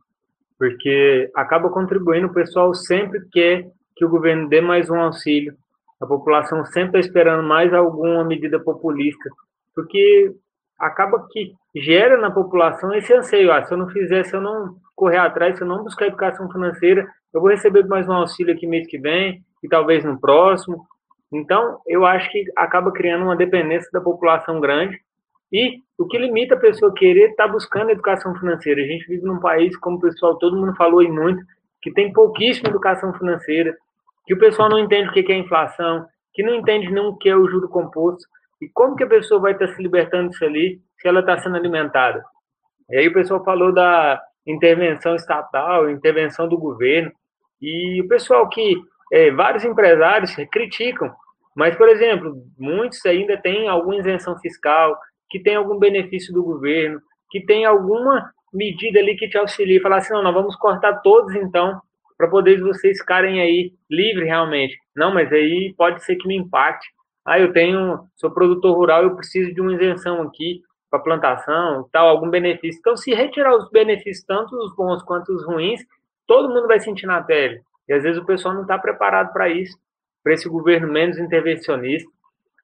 S3: porque acaba contribuindo, o pessoal sempre quer que o governo dê mais um auxílio, a população sempre está esperando mais alguma medida populista, porque acaba que gera na população esse anseio, ah, se eu não fizer, se eu não correr atrás, se eu não buscar educação financeira, eu vou receber mais um auxílio aqui mês que vem e talvez no próximo. Então, eu acho que acaba criando uma dependência da população grande e o que limita a pessoa querer estar tá buscando educação financeira. A gente vive num país, como o pessoal, todo mundo falou e muito, que tem pouquíssima educação financeira, que o pessoal não entende o que é inflação, que não entende nem o que é o juro composto. E como que a pessoa vai estar tá se libertando disso ali se ela está sendo alimentada? E aí o pessoal falou da, intervenção estatal, intervenção do governo. E o pessoal que é, vários empresários criticam, mas, por exemplo, muitos ainda têm alguma isenção fiscal, que tem algum benefício do governo, que tem alguma medida ali que te auxilie, falar assim, não, nós vamos cortar todos então, para poder vocês ficarem aí livres realmente. Não, mas aí pode ser que me impacte. Ah, eu tenho, sou produtor rural, eu preciso de uma isenção aqui para plantação, tal, algum benefício. Então, se retirar os benefícios, tanto os bons quanto os ruins, todo mundo vai sentir na pele. E às vezes o pessoal não está preparado para isso, para esse governo menos intervencionista.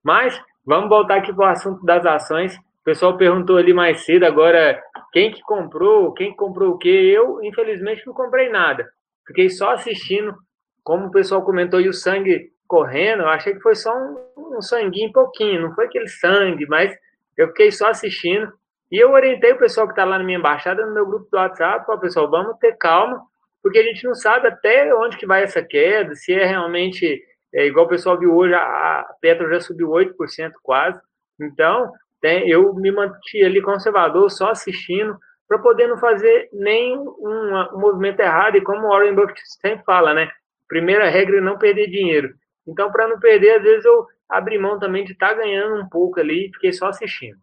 S3: Mas vamos voltar aqui para o assunto das ações. O pessoal perguntou ali mais cedo agora quem que comprou, quem que comprou o quê. Eu, infelizmente, não comprei nada. Fiquei só assistindo, como o pessoal comentou, e o sangue correndo. Eu achei que foi só um, um sanguinho pouquinho, não foi aquele sangue, mas eu fiquei só assistindo. E eu orientei o pessoal que está lá na minha embaixada, no meu grupo do WhatsApp, ó, pessoal, vamos ter calma, porque a gente não sabe até onde que vai essa queda, se é realmente, é, igual o pessoal viu hoje, a, Petro já subiu 8% quase. Então, tem, eu me mantive ali conservador, só assistindo, para poder não fazer nem um, movimento errado. E como o Warren Buffett sempre fala, né? Primeira regra é não perder dinheiro. Então, para não perder, às vezes eu abri mão também de estar tá ganhando um pouco ali e fiquei só assistindo.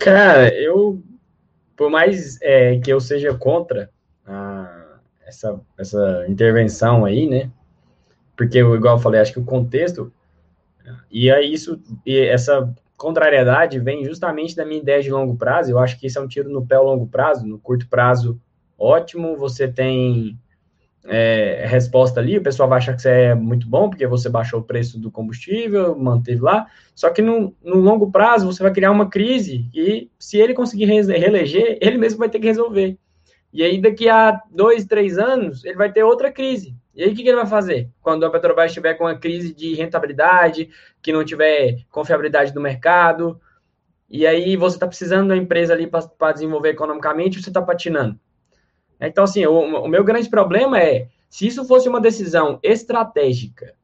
S4: Cara, eu, por mais é, que eu seja contra a, essa, essa intervenção aí, né? Porque, igual eu falei, acho que o contexto e é isso, e essa contrariedade vem justamente da minha ideia de longo prazo. Eu acho que isso é um tiro no pé ao longo prazo, no curto prazo, ótimo. Você tem é, resposta ali, o pessoal vai achar que você é muito bom, porque você baixou o preço do combustível, manteve lá. Só que no, no longo prazo você vai criar uma crise e se ele conseguir reeleger, ele mesmo vai ter que resolver. E aí, daqui a dois, três anos, ele vai ter outra crise. E aí, o que, ele vai fazer? Quando a Petrobras estiver com uma crise de rentabilidade, que não tiver confiabilidade do mercado, e aí você está precisando da empresa ali para desenvolver economicamente, você está patinando. Então, assim, o, o meu grande problema é, se isso fosse uma decisão estratégica,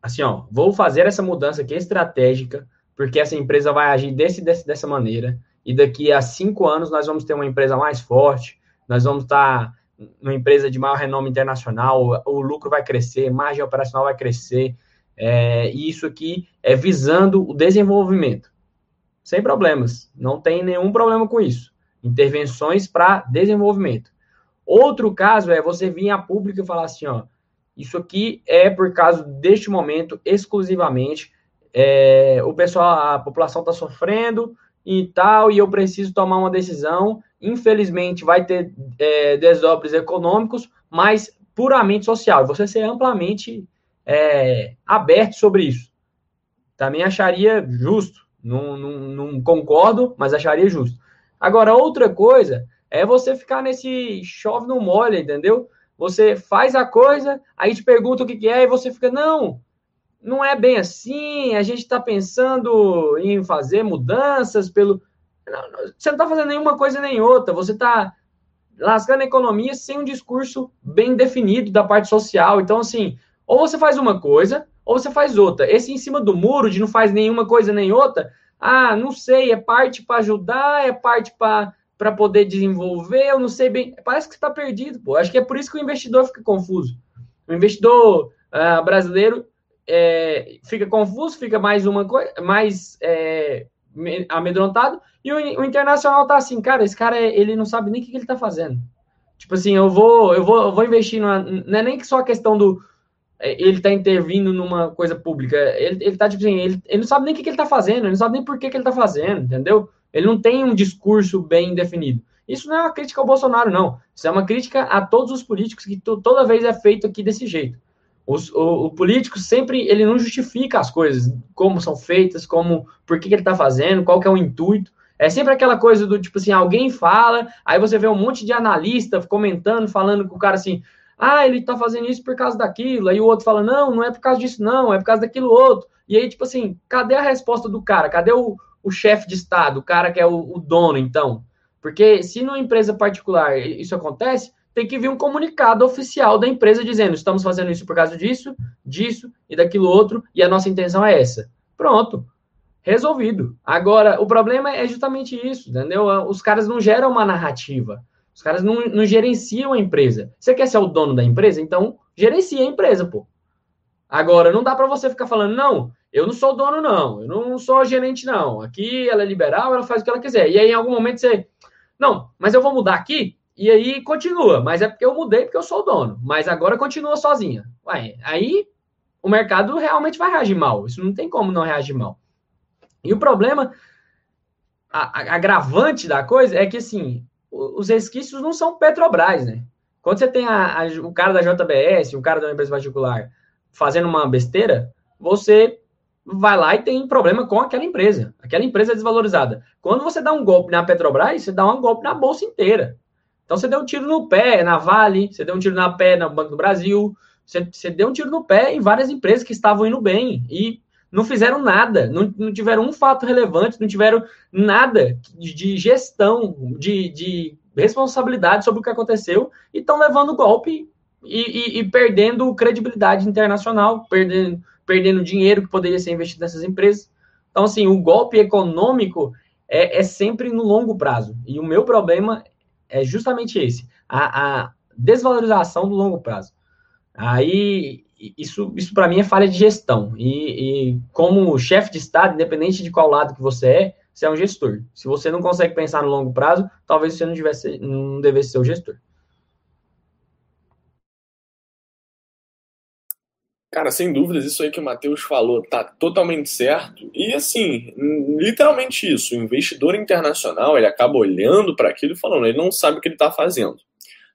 S4: assim, ó, vou fazer essa mudança aqui estratégica, porque essa empresa vai agir desse, desse, dessa maneira, e daqui a cinco anos nós vamos ter uma empresa mais forte, nós vamos estar uma empresa de maior renome internacional, o lucro vai crescer, margem operacional vai crescer, é, e isso aqui é visando o desenvolvimento. Sem problemas, não tem nenhum problema com isso intervenções para desenvolvimento. Outro caso é você vir a público e falar assim, ó, isso aqui é por causa deste momento exclusivamente, é, o pessoal, a população está sofrendo e tal, e eu preciso tomar uma decisão. Infelizmente, vai ter é, desdobres econômicos, mas puramente social. Você ser amplamente é, aberto sobre isso. Também acharia justo. Não, não, não concordo, mas acharia justo. Agora, outra coisa é você ficar nesse chove no molha, entendeu? Você faz a coisa, aí te pergunta o que, que é, e você fica, não, não é bem assim, a gente está pensando em fazer mudanças pelo. Não, você não está fazendo nenhuma coisa nem outra, você está lascando a economia sem um discurso bem definido da parte social. Então, assim, ou você faz uma coisa, ou você faz outra. Esse em cima do muro de não faz nenhuma coisa nem outra, ah, não sei, é parte para ajudar, é parte para poder desenvolver, eu não sei bem. Parece que está perdido, pô. Acho que é por isso que o investidor fica confuso. O investidor uh, brasileiro é, fica confuso, fica mais uma coisa, mais é, amedrontado, e o, o, internacional tá assim, cara, esse cara ele não sabe nem o que, que ele tá fazendo. Tipo assim, eu vou, eu vou, eu vou investir numa, não é nem só a questão do é, ele está intervindo numa coisa pública. Ele, ele tá, tipo assim, ele, ele não sabe nem o que, que ele está fazendo, ele não sabe nem por que, que ele está fazendo, entendeu? Ele não tem um discurso bem definido. Isso não é uma crítica ao Bolsonaro, não. Isso é uma crítica a todos os políticos que toda vez é feito aqui desse jeito. Os, o, o, político sempre ele não justifica as coisas, como são feitas, como por que, que ele está fazendo, qual que é o intuito. É sempre aquela coisa do tipo assim, alguém fala, aí você vê um monte de analista comentando, falando com o cara assim, ah, ele tá fazendo isso por causa daquilo. Aí o outro fala, não, não é por causa disso, não, é por causa daquilo outro. E aí, tipo assim, cadê a resposta do cara? Cadê o, o chefe de Estado, o cara que é o, o dono, então? Porque se numa empresa particular isso acontece, tem que vir um comunicado oficial da empresa dizendo: estamos fazendo isso por causa disso, disso e daquilo outro, e a nossa intenção é essa. Pronto. Resolvido. Agora, o problema é justamente isso, entendeu? Os caras não geram uma narrativa. Os caras não, não gerenciam a empresa. Você quer ser o dono da empresa? Então, gerencia a empresa, pô. Agora, não dá para você ficar falando, não, eu não sou dono, não, eu não sou gerente, não. Aqui ela é liberal, ela faz o que ela quiser. E aí, em algum momento, você. Não, mas eu vou mudar aqui, e aí continua. Mas é porque eu mudei, porque eu sou o dono. Mas agora continua sozinha. Ué, aí o mercado realmente vai reagir mal. Isso não tem como não reagir mal. E o problema, a, a agravante da coisa é que, assim, os resquícios não são Petrobras, né? Quando você tem a, a, o cara da JBS, o cara da empresa particular fazendo uma besteira, você vai lá e tem problema com aquela empresa. Aquela empresa é desvalorizada. Quando você dá um golpe na Petrobras, você dá um golpe na bolsa inteira. Então você deu um tiro no pé na Vale, você deu um tiro na pé no Banco do Brasil, você, você deu um tiro no pé em várias empresas que estavam indo bem. E não fizeram nada, não, não tiveram um fato relevante, não tiveram nada de, gestão, de, de, responsabilidade sobre o que aconteceu e estão levando golpe e, e, e, perdendo credibilidade internacional, perdendo, perdendo dinheiro que poderia ser investido nessas empresas. Então, assim, o golpe econômico é, é sempre no longo prazo. E o meu problema é justamente esse. A, a, desvalorização do longo prazo. Aí, isso, isso para mim é falha de gestão. E, e como chefe de Estado, independente de qual lado que você é, você é um gestor. Se você não consegue pensar no longo prazo, talvez você não, devesse, não devesse ser o gestor.
S5: Cara, sem dúvidas, isso aí que o Matheus falou tá totalmente certo. E assim, literalmente isso. O investidor internacional ele acaba olhando para aquilo e falando, ele não sabe o que ele está fazendo.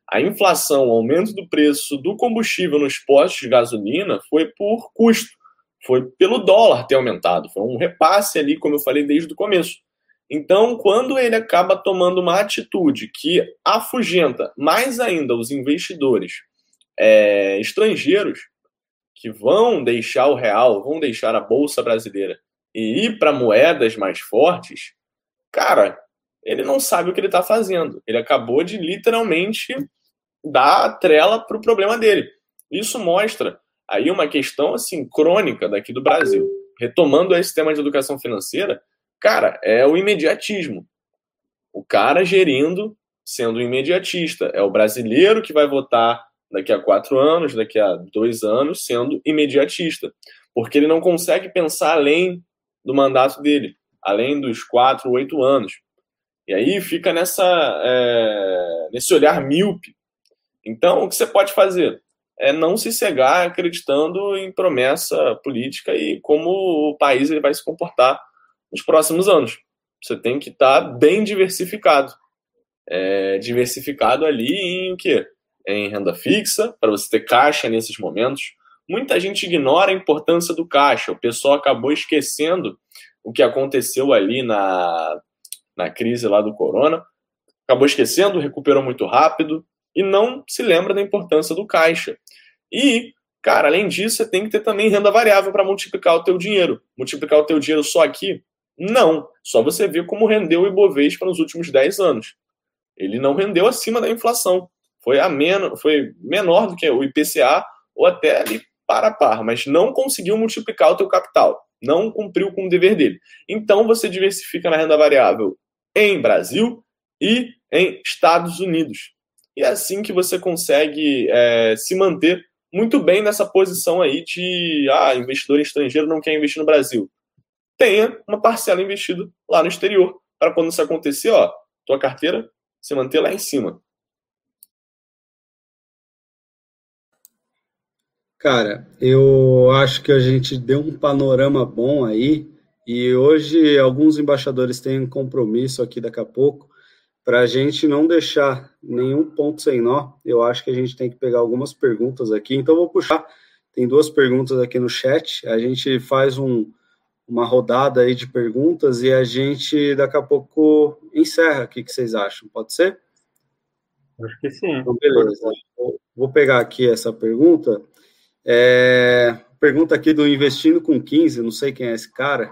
S5: A inflação, o aumento do preço do combustível nos postos de gasolina foi por custo, foi pelo dólar ter aumentado, foi um repasse ali, como eu falei desde o começo. Então, quando ele acaba tomando uma atitude que afugenta mais ainda os investidores é, estrangeiros, que vão deixar o real, vão deixar a bolsa brasileira e ir para moedas mais fortes, cara, ele não sabe o que ele está fazendo. Ele acabou de literalmente dar trela para o problema dele. Isso mostra aí uma questão assim crônica daqui do Brasil. Retomando esse tema de educação financeira, cara, é o imediatismo. O cara gerindo, sendo imediatista. É o brasileiro que vai votar daqui a quatro anos, daqui a dois anos, sendo imediatista, porque ele não consegue pensar além do mandato dele, além dos quatro, oito anos. E aí fica nessa, é, nesse olhar míope. Então, o que você pode fazer? É não se cegar acreditando em promessa política e como o país ele vai se comportar nos próximos anos. Você tem que estar bem diversificado. É, diversificado ali em o quê? Em renda fixa, para você ter caixa nesses momentos. Muita gente ignora a importância do caixa. O pessoal acabou esquecendo o que aconteceu ali na, na crise lá do corona. Acabou esquecendo, recuperou muito rápido e não se lembra da importância do caixa. E, cara, além disso, você tem que ter também renda variável para multiplicar o teu dinheiro. Multiplicar o teu dinheiro só aqui? Não. Só você ver como rendeu o Ibovespa nos últimos 10 anos. Ele não rendeu acima da inflação foi, a men foi menor do que o IPCA ou até ali para par, mas não conseguiu multiplicar o teu capital, não cumpriu com o dever dele. Então você diversifica na renda variável em Brasil e em Estados Unidos. E é assim que você consegue é, se manter muito bem nessa posição aí de ah, investidor estrangeiro não quer investir no Brasil. Tenha uma parcela investida lá no exterior, para quando isso acontecer, ó, tua carteira se manter lá em cima.
S1: Cara, eu acho que a gente deu um panorama bom aí, e hoje alguns embaixadores têm um compromisso aqui daqui a pouco, para a gente não deixar nenhum ponto sem nó, eu acho que a gente tem que pegar algumas perguntas aqui, então vou puxar, tem duas perguntas aqui no chat, a gente faz um, uma rodada aí de perguntas e a gente daqui a pouco encerra, o que, que vocês acham, pode ser?
S3: Acho que sim.
S1: Então, beleza, vou pegar aqui essa pergunta, é, pergunta aqui do Investindo com 15, não sei quem é esse cara.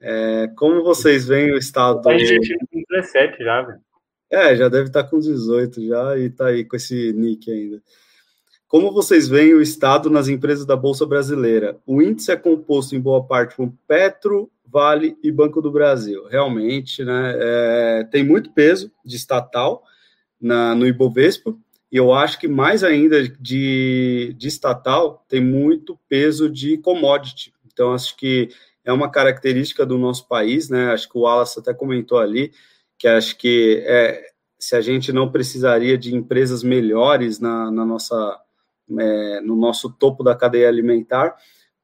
S1: É, como vocês veem o estado.
S3: Tá investindo com 17 já, velho.
S1: É, já deve estar tá com 18 já e tá aí com esse nick ainda. Como vocês veem o estado nas empresas da Bolsa Brasileira? O índice é composto em boa parte por Petro, Vale e Banco do Brasil. Realmente, né? É, tem muito peso de estatal na, no Ibovespa, e eu acho que mais ainda de, de estatal tem muito peso de commodity. Então, acho que é uma característica do nosso país, né? Acho que o Wallace até comentou ali, que acho que é, se a gente não precisaria de empresas melhores na, na nossa, é, no nosso topo da cadeia alimentar,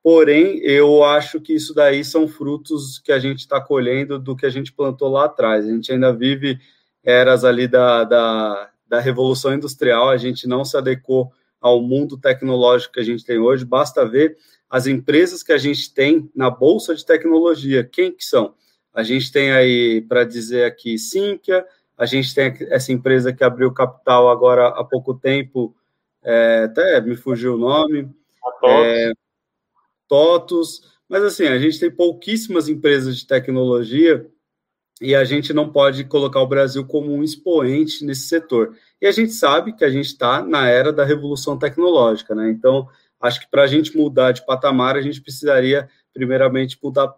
S1: porém, eu acho que isso daí são frutos que a gente está colhendo do que a gente plantou lá atrás. A gente ainda vive eras ali da, da da revolução industrial, a gente não se adequou ao mundo tecnológico que a gente tem hoje. Basta ver as empresas que a gente tem na bolsa de tecnologia. Quem que são? A gente tem aí, para dizer aqui, Sinqia, a gente tem essa empresa que abriu capital agora há pouco tempo, é, até me fugiu o nome, é, TOTUS, mas assim, a gente tem pouquíssimas empresas de tecnologia e a gente não pode colocar o Brasil como um expoente nesse setor. E a gente sabe que a gente está na era da revolução tecnológica, né? Então, acho que para a gente mudar de patamar, a gente precisaria, primeiramente, mudar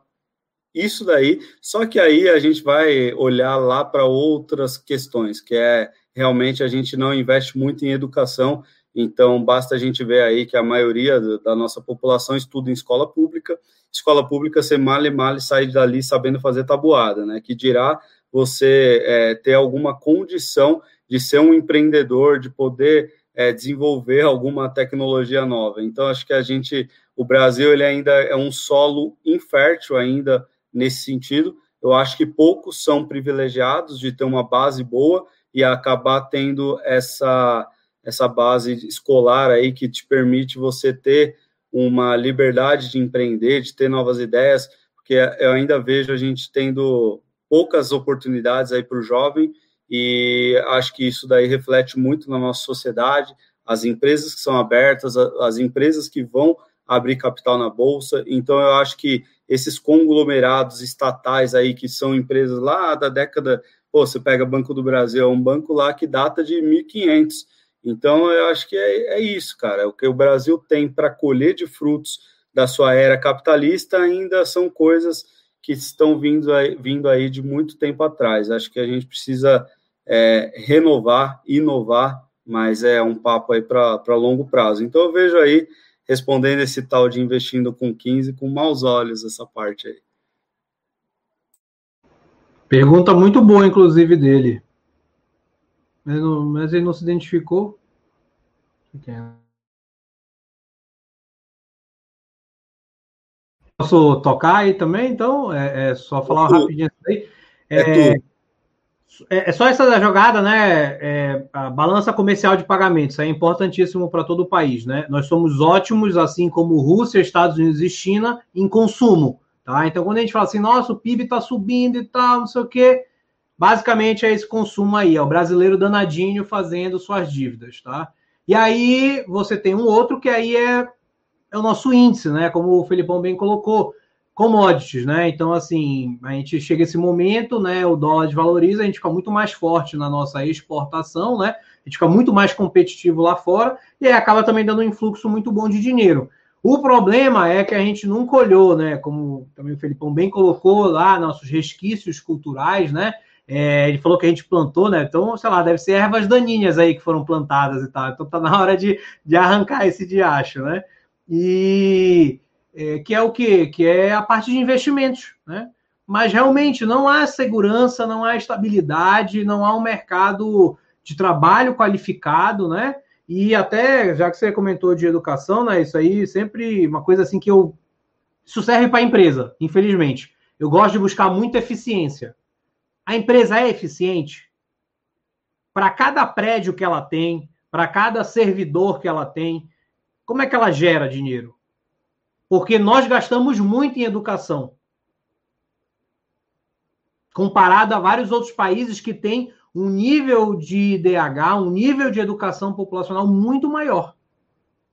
S1: isso daí. Só que aí a gente vai olhar lá para outras questões, que é realmente a gente não investe muito em educação, então basta a gente ver aí que a maioria da nossa população estuda em escola pública, escola pública você mal e mal sai dali sabendo fazer tabuada, né? Que dirá você é, ter alguma condição de ser um empreendedor, de poder é, desenvolver alguma tecnologia nova. Então, acho que a gente, o Brasil, ele ainda é um solo infértil ainda nesse sentido. Eu acho que poucos são privilegiados de ter uma base boa e acabar tendo essa essa base escolar aí que te permite você ter uma liberdade de empreender, de ter novas ideias, porque eu ainda vejo a gente tendo poucas oportunidades aí para o jovem e acho que isso daí reflete muito na nossa sociedade, as empresas que são abertas, as empresas que vão abrir capital na bolsa. Então eu acho que esses conglomerados estatais aí que são empresas lá da década, pô, você pega Banco do Brasil, é um banco lá que data de 1500. Então eu acho que é, é isso, cara. O que o Brasil tem para colher de frutos da sua era capitalista ainda são coisas que estão vindo aí, vindo aí de muito tempo atrás. Acho que a gente precisa é, renovar, inovar, mas é um papo aí para longo prazo. Então eu vejo aí, respondendo esse tal de investindo com 15, com maus olhos essa parte aí.
S2: Pergunta muito boa, inclusive, dele. Mas, não, mas ele não se identificou. Posso tocar aí também, então? É, é só falar rapidinho aí. É, é, é, é, só essa jogada, né? É, a balança comercial de pagamentos é importantíssimo para todo o país, né? Nós somos ótimos, assim como Rússia, Estados Unidos e China, em consumo, tá? Então, quando a gente fala assim, nossa, o PIB está subindo e tal, não sei o quê, basicamente é esse consumo aí, é o brasileiro danadinho fazendo suas dívidas, tá? E aí você tem um outro que aí é, é o nosso índice, né? Como o Felipão bem colocou commodities, né? Então, assim, a gente chega esse momento, né? O dólar desvaloriza, a gente fica muito mais forte na nossa exportação, né? A gente fica muito mais competitivo lá fora e aí acaba também dando um influxo muito bom de dinheiro. O problema é que a gente nunca olhou, né? Como também o Felipão bem colocou lá, nossos resquícios culturais, né? É, ele falou que a gente plantou, né? Então, sei lá, deve ser ervas daninhas aí que foram plantadas e tal. Então tá na hora de, de arrancar esse diacho, né? E é, que é o quê? Que é a parte de investimentos, né? Mas realmente não há segurança, não há estabilidade, não há um mercado de trabalho qualificado, né? E até, já que você comentou de educação, né? Isso aí sempre uma coisa assim que eu. Isso serve para a empresa, infelizmente. Eu gosto de buscar muita eficiência. A empresa é eficiente? Para cada prédio que ela tem, para cada servidor que ela tem, como é que ela gera dinheiro? Porque nós gastamos muito em educação. Comparado a vários outros países que têm um nível de DH, um nível de educação populacional muito maior.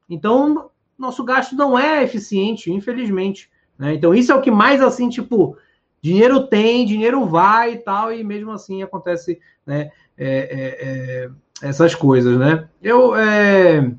S2: Então, nosso gasto não é eficiente, infelizmente. Né? Então, isso é o que mais, assim, tipo, dinheiro tem, dinheiro vai e tal, e mesmo assim acontece né, é, é, é, essas coisas, né? Eu, é,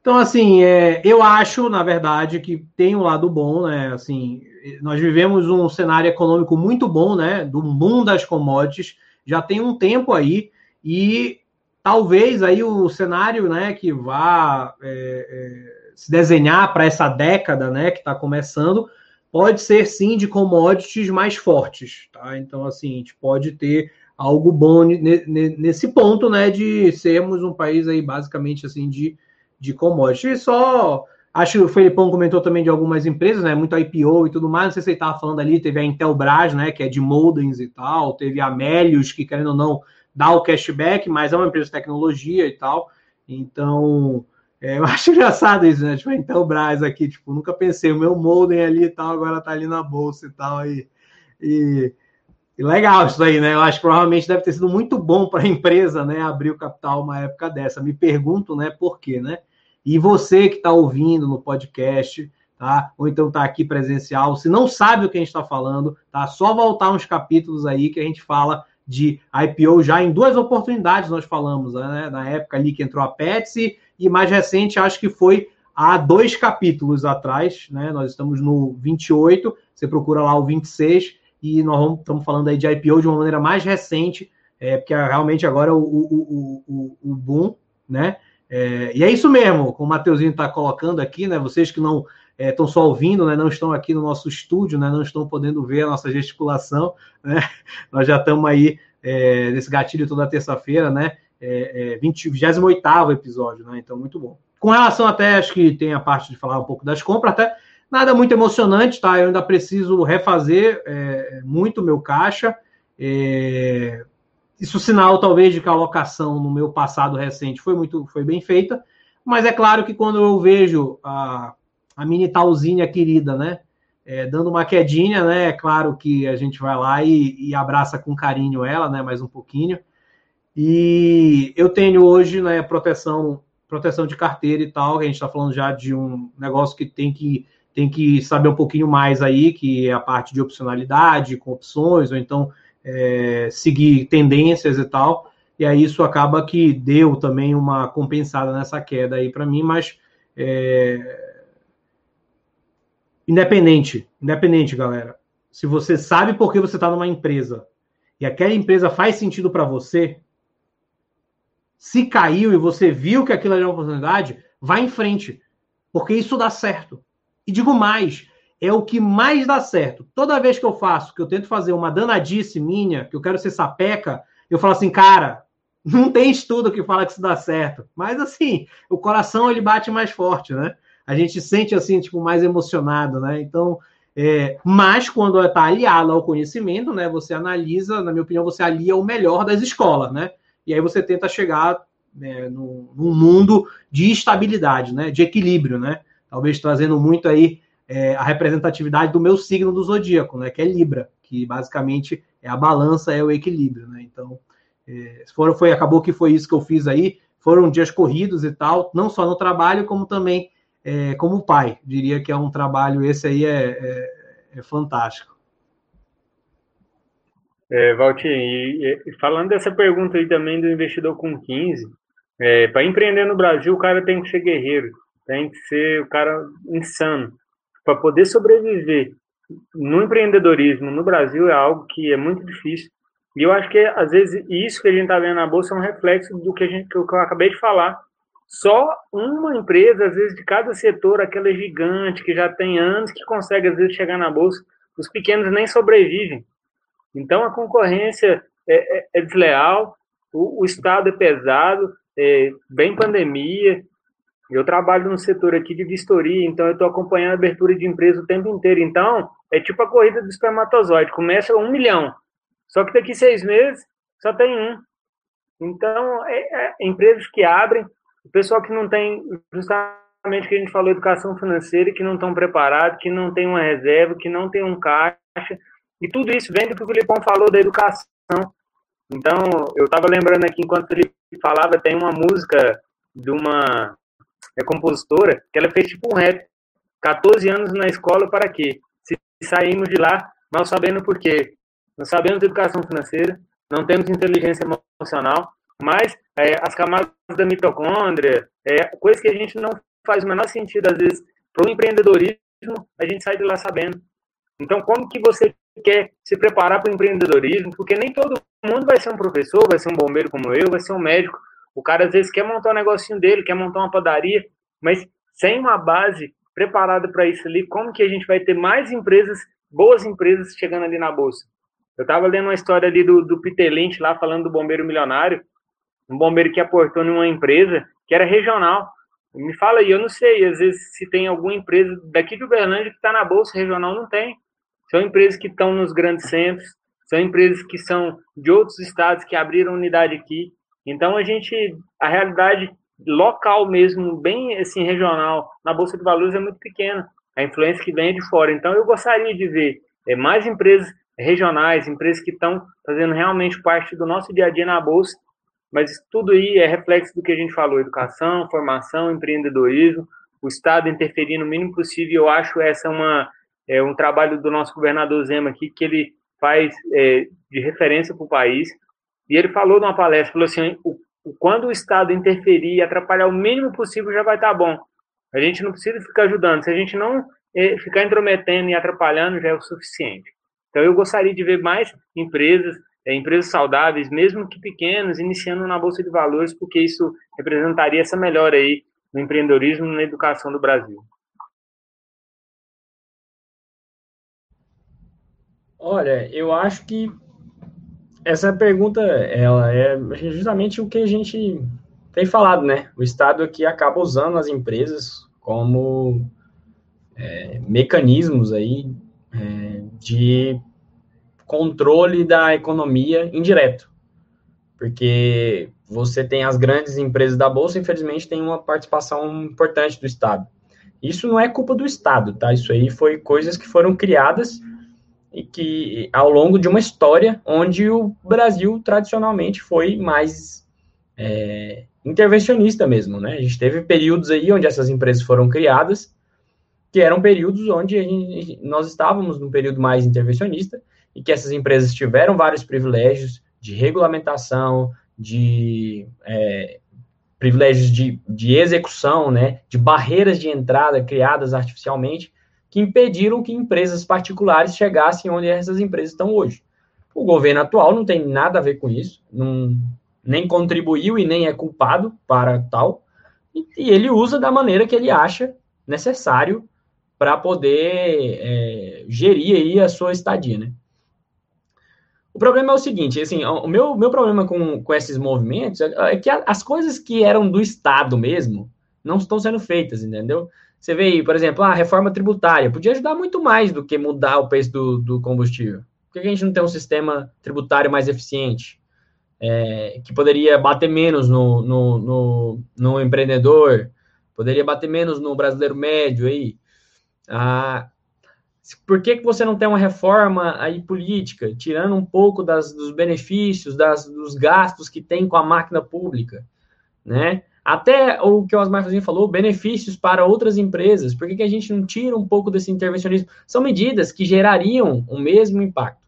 S2: então, assim, é, eu acho, na verdade, que tem um lado bom, né? Assim, nós vivemos um cenário econômico muito bom, né? Do mundo das commodities, já tem um tempo aí, e talvez aí o cenário, né, que vá é, se desenhar para essa década, né, que está começando, pode ser sim de commodities mais fortes, tá? Então, assim, a gente pode ter algo bom nesse ponto, né, de sermos um país aí basicamente assim de de commodity. E só acho que o Felipão comentou também de algumas empresas, né? Muito IPO e tudo mais. Não sei se ele estava falando ali, teve a Intelbras, né? Que é de moldings e tal, teve a Melius, que querendo ou não dá o cashback, mas é uma empresa de tecnologia e tal. Então, é, eu [LAUGHS] acho engraçado isso, né? Tipo, a Intelbras aqui, tipo, nunca pensei, o meu molding ali e tal, agora tá ali na bolsa e tal. E, e, e legal isso aí, né? Eu acho que provavelmente deve ter sido muito bom para a [LAUGHS] empresa, né? Abrir o capital uma época dessa. Me pergunto, né, por quê, né? E você que está ouvindo no podcast, tá? Ou então está aqui presencial, se não sabe o que a gente está falando, tá? Só voltar uns capítulos aí que a gente fala de IPO já em duas oportunidades nós falamos, né? Na época ali que entrou a Petsy e mais recente, acho que foi há dois capítulos atrás, né? Nós estamos no 28, você procura lá o 26 e nós estamos falando aí de IPO de uma maneira mais recente, é, porque realmente agora o, o, o, o boom, né? É, e é isso mesmo, como o Mateuzinho está colocando aqui, né? Vocês que não estão é, só ouvindo, né? Não estão aqui no nosso estúdio, né? Não estão podendo ver a nossa gesticulação, né? [LAUGHS] Nós já estamos aí é, nesse gatilho toda terça-feira, né? É, é, 28 episódio, né? Então, muito bom. Com relação até, acho que tem a parte de falar um pouco das compras, até nada muito emocionante, tá? Eu ainda preciso refazer é, muito meu caixa. É, isso sinal talvez de que a alocação no meu passado recente foi muito foi bem feita, mas é claro que quando eu vejo a, a mini talzinha querida, né, é, dando uma quedinha, né, é claro que a gente vai lá e, e, abraça com carinho ela, né, mais um pouquinho. E eu tenho hoje, né, proteção proteção de carteira e tal, a gente está falando já de um negócio que tem que tem que saber um pouquinho mais aí, que é a parte de opcionalidade, com opções, ou então é, seguir tendências e tal. E aí isso acaba que deu também uma compensada nessa queda aí para mim, mas é... independente, independente, galera. Se você sabe por que você está numa empresa e aquela empresa faz sentido para você, se caiu e você viu que aquilo é uma oportunidade, vá em frente, porque isso dá certo. E digo mais, é o que mais dá certo. Toda vez que eu faço, que eu tento fazer uma danadice minha, que eu quero ser sapeca, eu falo assim, cara, não tem estudo que fala que isso dá certo. Mas assim, o coração ele bate mais forte, né? A gente sente assim, tipo, mais emocionado, né? Então, é, mas quando está aliado ao conhecimento, né? Você analisa, na minha opinião, você alia o melhor das escolas, né? E aí você tenta chegar né, num, num mundo de estabilidade, né? De equilíbrio, né? Talvez trazendo muito aí é, a representatividade do meu signo do zodíaco, né? Que é Libra, que basicamente é a balança, é o equilíbrio, né? Então, é, foram, foi, acabou que foi isso que eu fiz aí. Foram dias corridos e tal, não só no trabalho, como também é, como pai. Diria que é um trabalho, esse aí é, é, é fantástico.
S3: É, Valtinho, e, e, falando dessa pergunta aí também do investidor com 15, é, para empreender no Brasil, o cara tem que ser guerreiro, tem que ser o cara insano para poder sobreviver no empreendedorismo no Brasil é algo que é muito difícil. E eu acho que, às vezes, isso que a gente está vendo na Bolsa é um reflexo do que, a gente, que eu acabei de falar. Só uma empresa, às vezes, de cada setor, aquela gigante, que já tem anos, que consegue, às vezes, chegar na Bolsa. Os pequenos nem sobrevivem. Então, a concorrência é, é, é desleal, o, o, Estado é pesado, é, pandemia, eu trabalho no setor aqui de vistoria, então eu estou acompanhando a abertura de empresa o tempo inteiro. Então, é tipo a corrida do espermatozoide. Começa um milhão, só que daqui seis meses só tem um. Então, é, é, empresas que abrem, o pessoal que não tem, justamente que a gente falou, educação financeira, que não estão preparados, que não tem uma reserva, que não tem um caixa, e tudo isso vem do que o Filipão falou da educação. Então, eu estava lembrando aqui, enquanto ele falava, tem uma música de uma é compositora, que ela fez tipo um rap. 14 anos na escola para quê? Se saímos de lá mal sabendo por quê. Não sabemos educação financeira, não temos inteligência emocional, mas é, as camadas da mitocôndria, é, coisas que a gente não faz o menor sentido, às vezes, para o empreendedorismo, a gente sai de lá sabendo. Então, como que você quer se preparar para o empreendedorismo? Porque nem todo mundo vai ser um professor, vai ser um bombeiro como eu, vai ser um médico, o cara às vezes quer montar um negocinho dele, quer montar uma padaria, mas sem uma base preparada para isso ali, como que a gente vai ter mais empresas, boas empresas chegando ali na bolsa? Eu estava lendo uma história ali do, do Peter Lynch lá falando do bombeiro milionário, um bombeiro que aportou numa empresa que era regional. Me fala aí, eu não sei, às vezes se tem alguma empresa daqui de Uberlândia que está na bolsa regional, não tem. São empresas que estão nos grandes centros, são empresas que são de outros estados que abriram unidade aqui. Então a gente, a realidade local mesmo, bem assim regional, na bolsa de valores é muito pequena. A influência que vem é de fora. Então eu gostaria de ver é, mais empresas regionais, empresas que estão fazendo realmente parte do nosso dia a dia na bolsa. Mas tudo aí é reflexo do que a gente falou: educação, formação, empreendedorismo, o Estado interferir no mínimo possível. Eu acho essa uma é um trabalho do nosso governador Zema aqui que ele faz é, de referência para o país. E ele falou numa palestra, falou assim, o, quando o Estado interferir e atrapalhar o mínimo possível, já vai estar tá bom. A gente não precisa ficar ajudando. Se a gente não é, ficar intrometendo e atrapalhando, já é o suficiente. Então, eu gostaria de ver mais empresas é, empresas saudáveis, mesmo que pequenas, iniciando na Bolsa de Valores, porque isso representaria essa melhora aí no empreendedorismo e na educação do Brasil.
S4: Olha, eu acho que essa pergunta ela é justamente o que a gente tem falado, né? O Estado aqui acaba usando as empresas como é, mecanismos aí é, de controle da economia indireto. Porque você tem as grandes empresas da Bolsa, infelizmente, tem uma participação importante do Estado. Isso não é culpa do Estado, tá? Isso aí foi coisas que foram criadas e que ao longo de uma história onde o Brasil tradicionalmente foi mais é, intervencionista mesmo, né? A gente teve períodos aí onde essas empresas foram criadas, que eram períodos onde gente, nós estávamos num período mais intervencionista, e que essas empresas tiveram vários privilégios de regulamentação, de é, privilégios de, de execução, né, de barreiras de entrada criadas artificialmente, que impediram que empresas particulares chegassem onde essas empresas estão hoje. O governo atual não tem nada a ver com isso, não, nem contribuiu e nem é culpado para tal, e, e ele usa da maneira que ele acha necessário para poder é, gerir aí a sua estadia, né? O problema é o seguinte, assim, o meu, meu problema com, com esses movimentos é, é que as coisas que eram do Estado mesmo não estão sendo feitas, entendeu? Você vê aí, por exemplo, a reforma tributária podia ajudar muito mais do que mudar o preço do, do combustível. Por que a gente não tem um sistema tributário mais eficiente? É, que poderia bater menos no, no, no, no, empreendedor, poderia bater menos no brasileiro médio aí. Ah, por que, que você não tem uma reforma aí política, tirando um pouco das, dos benefícios, das, dos gastos que tem com a máquina pública, né? Até o que o Osmar Fazin falou, benefícios para outras empresas. Por que, que a gente não tira um pouco desse intervencionismo? São medidas que gerariam o mesmo impacto.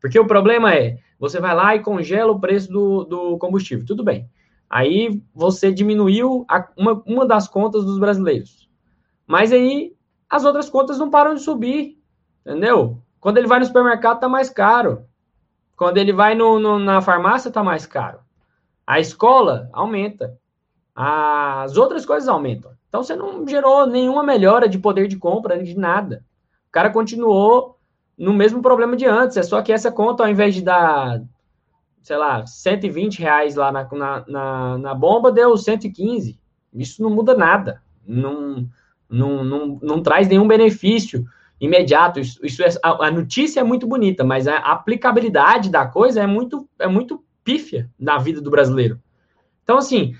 S4: Porque o problema é, você vai lá e congela o preço do, do combustível. Tudo bem. Aí você diminuiu a, uma, uma das contas dos brasileiros. Mas aí as outras contas não param de subir. Entendeu? Quando ele vai no supermercado, tá mais caro. Quando ele vai no, no, na farmácia, tá mais caro. A escola aumenta. As outras coisas aumentam. Então você não gerou nenhuma melhora de poder de compra, de nada. O cara continuou no mesmo problema de antes. É só que essa conta, ao invés de dar, sei lá, 120 reais lá na, na, na, na bomba, deu 115. Isso não muda nada. Não, não, não, não traz nenhum benefício imediato. Isso, isso é, a, a, notícia é muito bonita, mas a aplicabilidade da coisa é muito, é muito pífia na vida do brasileiro. Então, assim,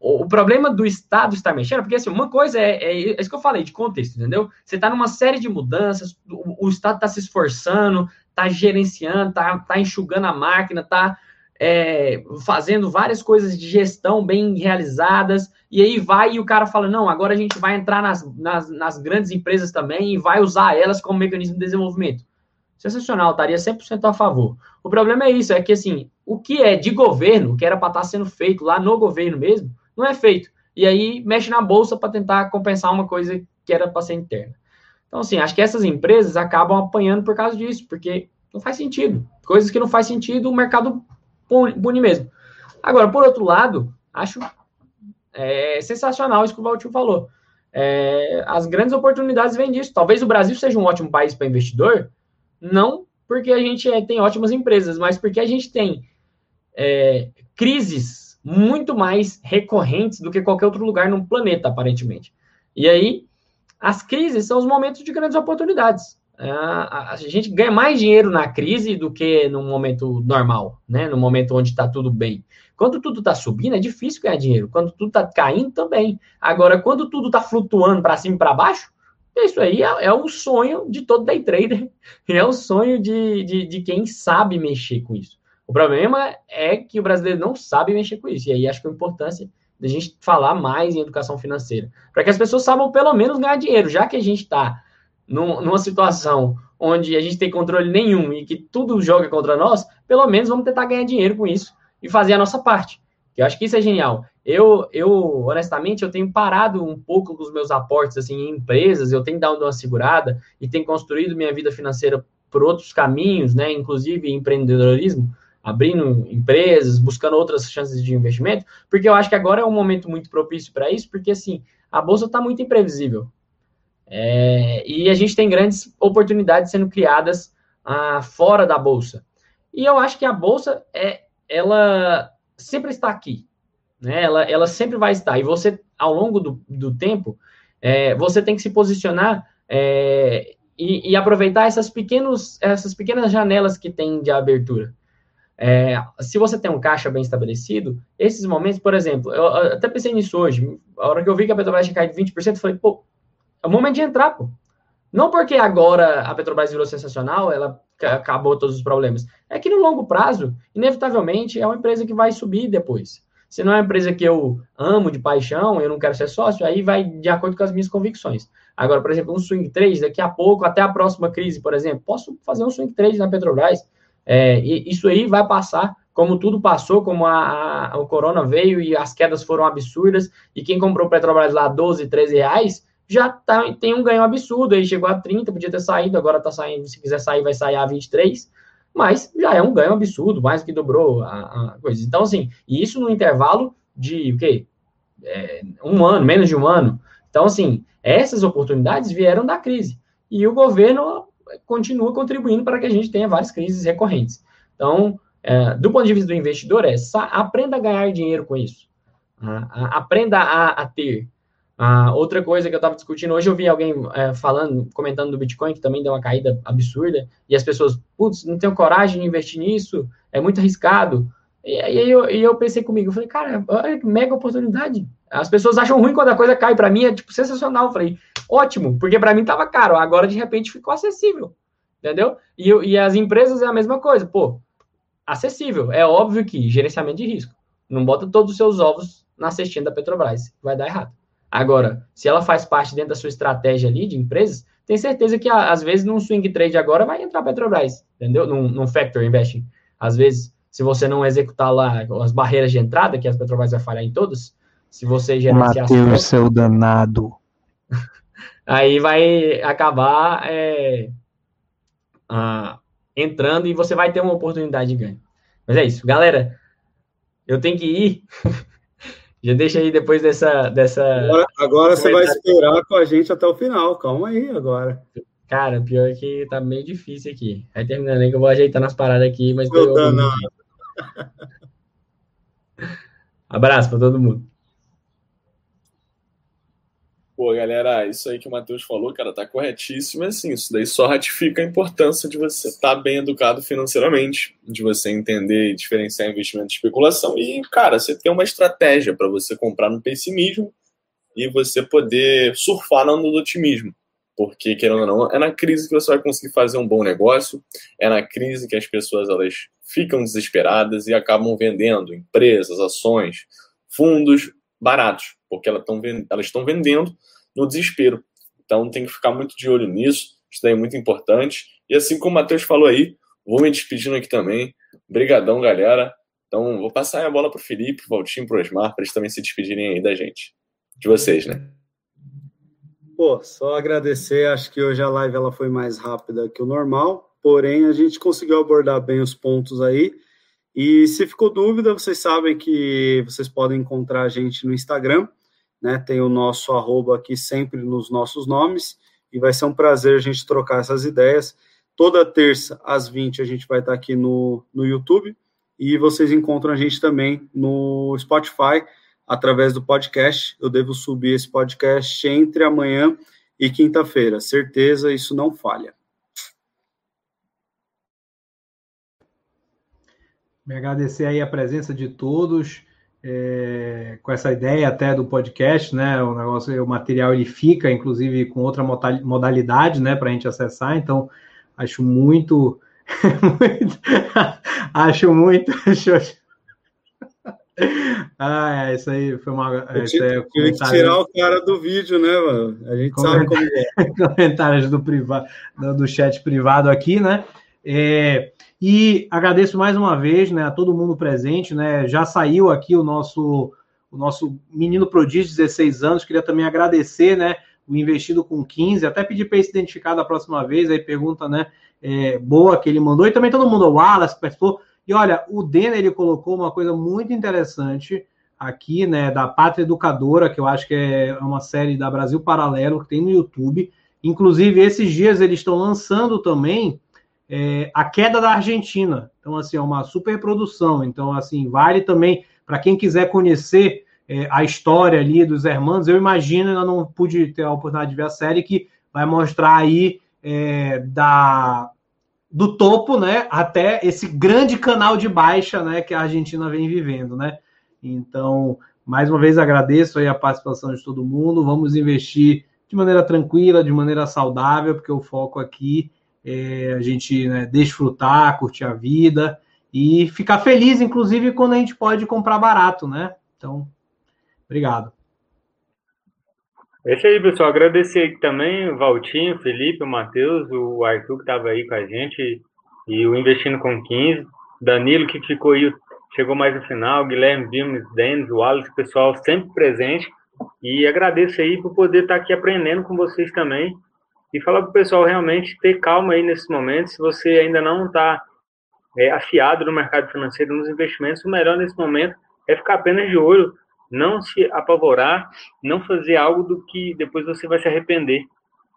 S4: o, problema do Estado estar mexendo, porque assim, uma coisa é, é, é, isso que eu falei de contexto, entendeu? Você está numa série de mudanças, o, o Estado está se esforçando, está gerenciando, está tá enxugando a máquina, está é, fazendo várias coisas de gestão bem realizadas, e aí vai e o cara fala: não, agora a gente vai entrar nas, nas, nas grandes empresas também e vai usar elas como mecanismo de desenvolvimento. Sensacional, estaria 100% a favor. O problema é isso, é que assim, o que é de governo, que era para estar tá sendo feito lá no governo mesmo, não é feito. E aí mexe na bolsa para tentar compensar uma coisa que era para ser interna. Então, assim, acho que essas empresas acabam apanhando por causa disso, porque não faz sentido. Coisas que não faz sentido, o mercado pune mesmo. Agora, por outro lado, acho é, sensacional isso que o Valtinho falou. É, as grandes oportunidades vêm disso. Talvez o Brasil seja um ótimo país para investidor, não porque a gente é, tem ótimas empresas, mas porque a gente tem é, crises muito mais recorrentes do que qualquer outro lugar no planeta, aparentemente. E aí, as crises são os momentos de grandes oportunidades. É, a, gente ganha mais dinheiro na crise do que no momento normal, né? No momento onde está tudo bem. Quando tudo está subindo, é difícil ganhar dinheiro. Quando tudo está caindo, também. Agora, quando tudo está flutuando para cima e para baixo, isso aí é, é, o sonho de todo day trader. [LAUGHS] É o sonho de, de, de quem sabe mexer com isso. O problema é que o brasileiro não sabe mexer com isso. E aí acho que a importância da gente falar mais em educação financeira. Para que as pessoas saibam pelo menos ganhar dinheiro, já que a gente está numa situação onde a gente tem controle nenhum e que tudo joga contra nós, pelo menos vamos tentar ganhar dinheiro com isso e fazer a nossa parte. Eu acho que isso é genial. Eu, eu honestamente, eu tenho parado um pouco com os meus aportes assim, em empresas, eu tenho dado uma segurada e tenho construído minha vida financeira por outros caminhos, né, inclusive empreendedorismo, abrindo empresas, buscando outras chances de investimento, porque eu acho que agora é um momento muito propício para isso, porque assim, a bolsa está muito imprevisível. É, e a gente tem grandes oportunidades sendo criadas ah, fora da bolsa. E eu acho que a bolsa é, ela sempre está aqui, né? Ela, ela sempre vai estar. E você, ao longo do, do tempo, é, você tem que se posicionar é, e, e, aproveitar essas, pequenos, essas pequenas janelas que tem de abertura. É, se você tem um caixa bem estabelecido, esses momentos, por exemplo, eu, até pensei nisso hoje, a hora que eu vi que a Petrobras tinha caído 20%, eu falei, pô, é o momento de entrar, pô. Não porque agora a Petrobras virou sensacional, ela acabou todos os problemas. É que no longo prazo, inevitavelmente, é uma empresa que vai subir depois. Se não é uma empresa que eu amo de paixão, eu não quero ser sócio, aí vai de acordo com as minhas convicções. Agora, por exemplo, um swing trade, daqui a pouco, até a próxima crise, por exemplo, posso fazer um swing trade na Petrobras. É, isso aí vai passar, como tudo passou, como a, a, o corona veio e as quedas foram absurdas, e quem comprou Petrobras lá 12, 13 reais, já tá, tem um ganho absurdo, aí chegou a 30, podia ter saído, agora tá saindo, se quiser sair, vai sair a 23, mas já é um ganho absurdo, mais que dobrou a, a coisa. Então, assim, e isso no intervalo de o quê? É, um ano, menos de um ano. Então, assim, essas oportunidades vieram da crise. E o governo continua contribuindo para que a gente tenha várias crises recorrentes. Então, é, do ponto de vista do investidor, é aprenda a ganhar dinheiro com isso. aprenda a, a ter. Ah, outra coisa que eu estava discutindo hoje, eu vi alguém é, falando, comentando do Bitcoin, que também deu uma caída absurda, e as pessoas, putz, não tenho coragem de investir nisso, é muito arriscado. E, aí eu, e eu pensei comigo, eu falei, cara, olha que mega oportunidade. As pessoas acham ruim quando a coisa cai, para mim é tipo sensacional. Eu falei, ótimo, porque para mim estava caro, agora de repente ficou acessível, entendeu? E, e as empresas é a mesma coisa, pô, acessível. É óbvio que gerenciamento de risco. Não bota todos os seus ovos na cestinha da Petrobras, vai dar errado. Agora, se ela faz parte dentro da sua estratégia ali de empresas, tem certeza que às vezes num swing trade agora vai entrar a Petrobras, entendeu? Num, num factor investing. Às vezes, se você não executar lá as barreiras de entrada, que as Petrobras vai falhar em todas, se você gerenciar...
S2: Mateus, seu danado. [LAUGHS]
S4: aí vai acabar é, ah, entrando e você vai ter uma oportunidade de ganho. Mas é isso. Galera, eu tenho que ir. [LAUGHS] Já deixa aí depois dessa. dessa...
S1: Agora, agora você vai esperar com a gente até o final. Calma aí agora.
S4: Cara, pior que tá meio difícil aqui. Vai terminando aí que eu vou ajeitar nas paradas aqui, mas. Meu [LAUGHS] Abraço para todo mundo.
S5: Pô, galera, isso aí que o Matheus falou, cara, tá corretíssimo. Assim, isso daí só ratifica a importância de você estar tá bem educado financeiramente, de você entender e diferenciar investimento de especulação e, cara, você ter uma estratégia para você comprar no pessimismo e você poder surfar no otimismo. Porque, querendo ou não, é na crise que você vai conseguir fazer um bom negócio, é na crise que as pessoas elas ficam desesperadas e acabam vendendo empresas, ações, fundos baratos, porque elas estão vendendo no desespero. Então tem que ficar muito de olho nisso, isso daí é muito importante. E assim como o Matheus falou aí, vou me despedindo aqui também. Obrigadão, galera. Então vou passar a bola para o Felipe, Valtinho, para o Osmar, para eles também se despedirem aí da gente. De vocês, né?
S1: Pô, só agradecer, acho que hoje a live ela foi mais rápida que o normal, porém a gente conseguiu abordar bem os pontos aí. E se ficou dúvida, vocês sabem que vocês podem encontrar a gente no Instagram, né? Tem o nosso arroba aqui sempre nos nossos nomes, e vai ser um prazer a gente trocar essas ideias. Toda terça, às 20, a gente vai estar aqui no, no YouTube, e vocês encontram a gente também no Spotify, através do podcast. Eu devo subir esse podcast entre amanhã e quinta-feira. Certeza, isso não falha.
S2: Me agradecer aí a presença de todos, é, com essa ideia até do podcast, né? O negócio, o material ele fica, inclusive, com outra modalidade, né, para a gente acessar. Então, acho muito, [LAUGHS] muito [LAUGHS] acho muito. [LAUGHS] [LAUGHS] ah, é, isso aí foi uma.
S1: Tive, é, tive que tirar o cara do vídeo, né, mano? A gente sabe como
S2: é. [LAUGHS] Comentários do, privado, do chat privado aqui, né? É, e agradeço mais uma vez né, a todo mundo presente. Né, já saiu aqui o nosso, o nosso menino prodígio, 16 anos. Queria também agradecer né, o investido com 15. Até pedir para ele se identificar da próxima vez. Aí pergunta né, é, boa que ele mandou. E também todo mundo, o Wallace, participou. E olha, o Dena ele colocou uma coisa muito interessante aqui, né, da Pátria Educadora, que eu acho que é uma série da Brasil Paralelo que tem no YouTube. Inclusive, esses dias eles estão lançando também é, A Queda da Argentina. Então, assim, é uma super produção. Então, assim, vale também para quem quiser conhecer é, a história ali dos irmãos. Eu imagino, ainda não pude ter a oportunidade de ver a série, que vai mostrar aí é, da do topo, né, até esse grande canal de baixa, né, que a Argentina vem vivendo, né? Então, mais uma vez agradeço aí a participação de todo mundo. Vamos investir de maneira tranquila, de maneira saudável, porque o foco aqui é a gente né, desfrutar, curtir a vida e ficar feliz, inclusive, quando a gente pode comprar barato, né? Então, obrigado.
S3: É isso aí, pessoal. Agradecer aqui também o Valtinho, o Felipe, o Matheus, o Arthur que estava aí com a gente e o Investindo com 15, Danilo que ficou aí chegou mais no final, Guilherme, Vilmes, Denis, Wallace, pessoal sempre presente. E agradeço aí por poder estar aqui aprendendo com vocês também. E falar para o pessoal realmente ter calma aí nesse momento. Se você ainda não está é, afiado no mercado financeiro, nos investimentos, o melhor nesse momento é ficar apenas de olho, não se apavorar, não fazer algo do que depois você vai se arrepender.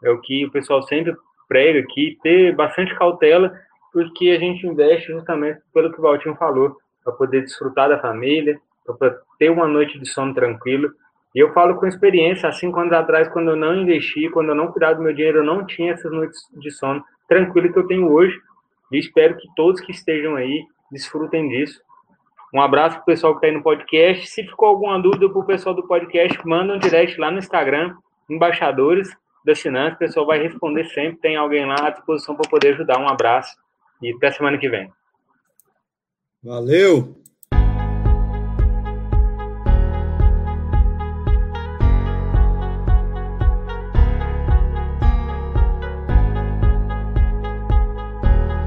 S3: É o que o pessoal sempre prega aqui, ter bastante cautela, porque a gente investe justamente pelo que o Valtinho falou para poder desfrutar da família, para ter uma noite de sono tranquilo. E eu falo com experiência, há cinco anos atrás, quando eu não investi, quando eu não cuidava do meu dinheiro, eu não tinha essas noites de sono tranquilo que eu tenho hoje. E espero que todos que estejam aí desfrutem disso. Um abraço para o pessoal que está aí no podcast. Se ficou alguma dúvida para o pessoal do podcast, manda um direct lá no Instagram, Embaixadores da Finanças. O pessoal vai responder sempre. Tem alguém lá à disposição para poder ajudar. Um abraço e até semana que vem.
S1: Valeu!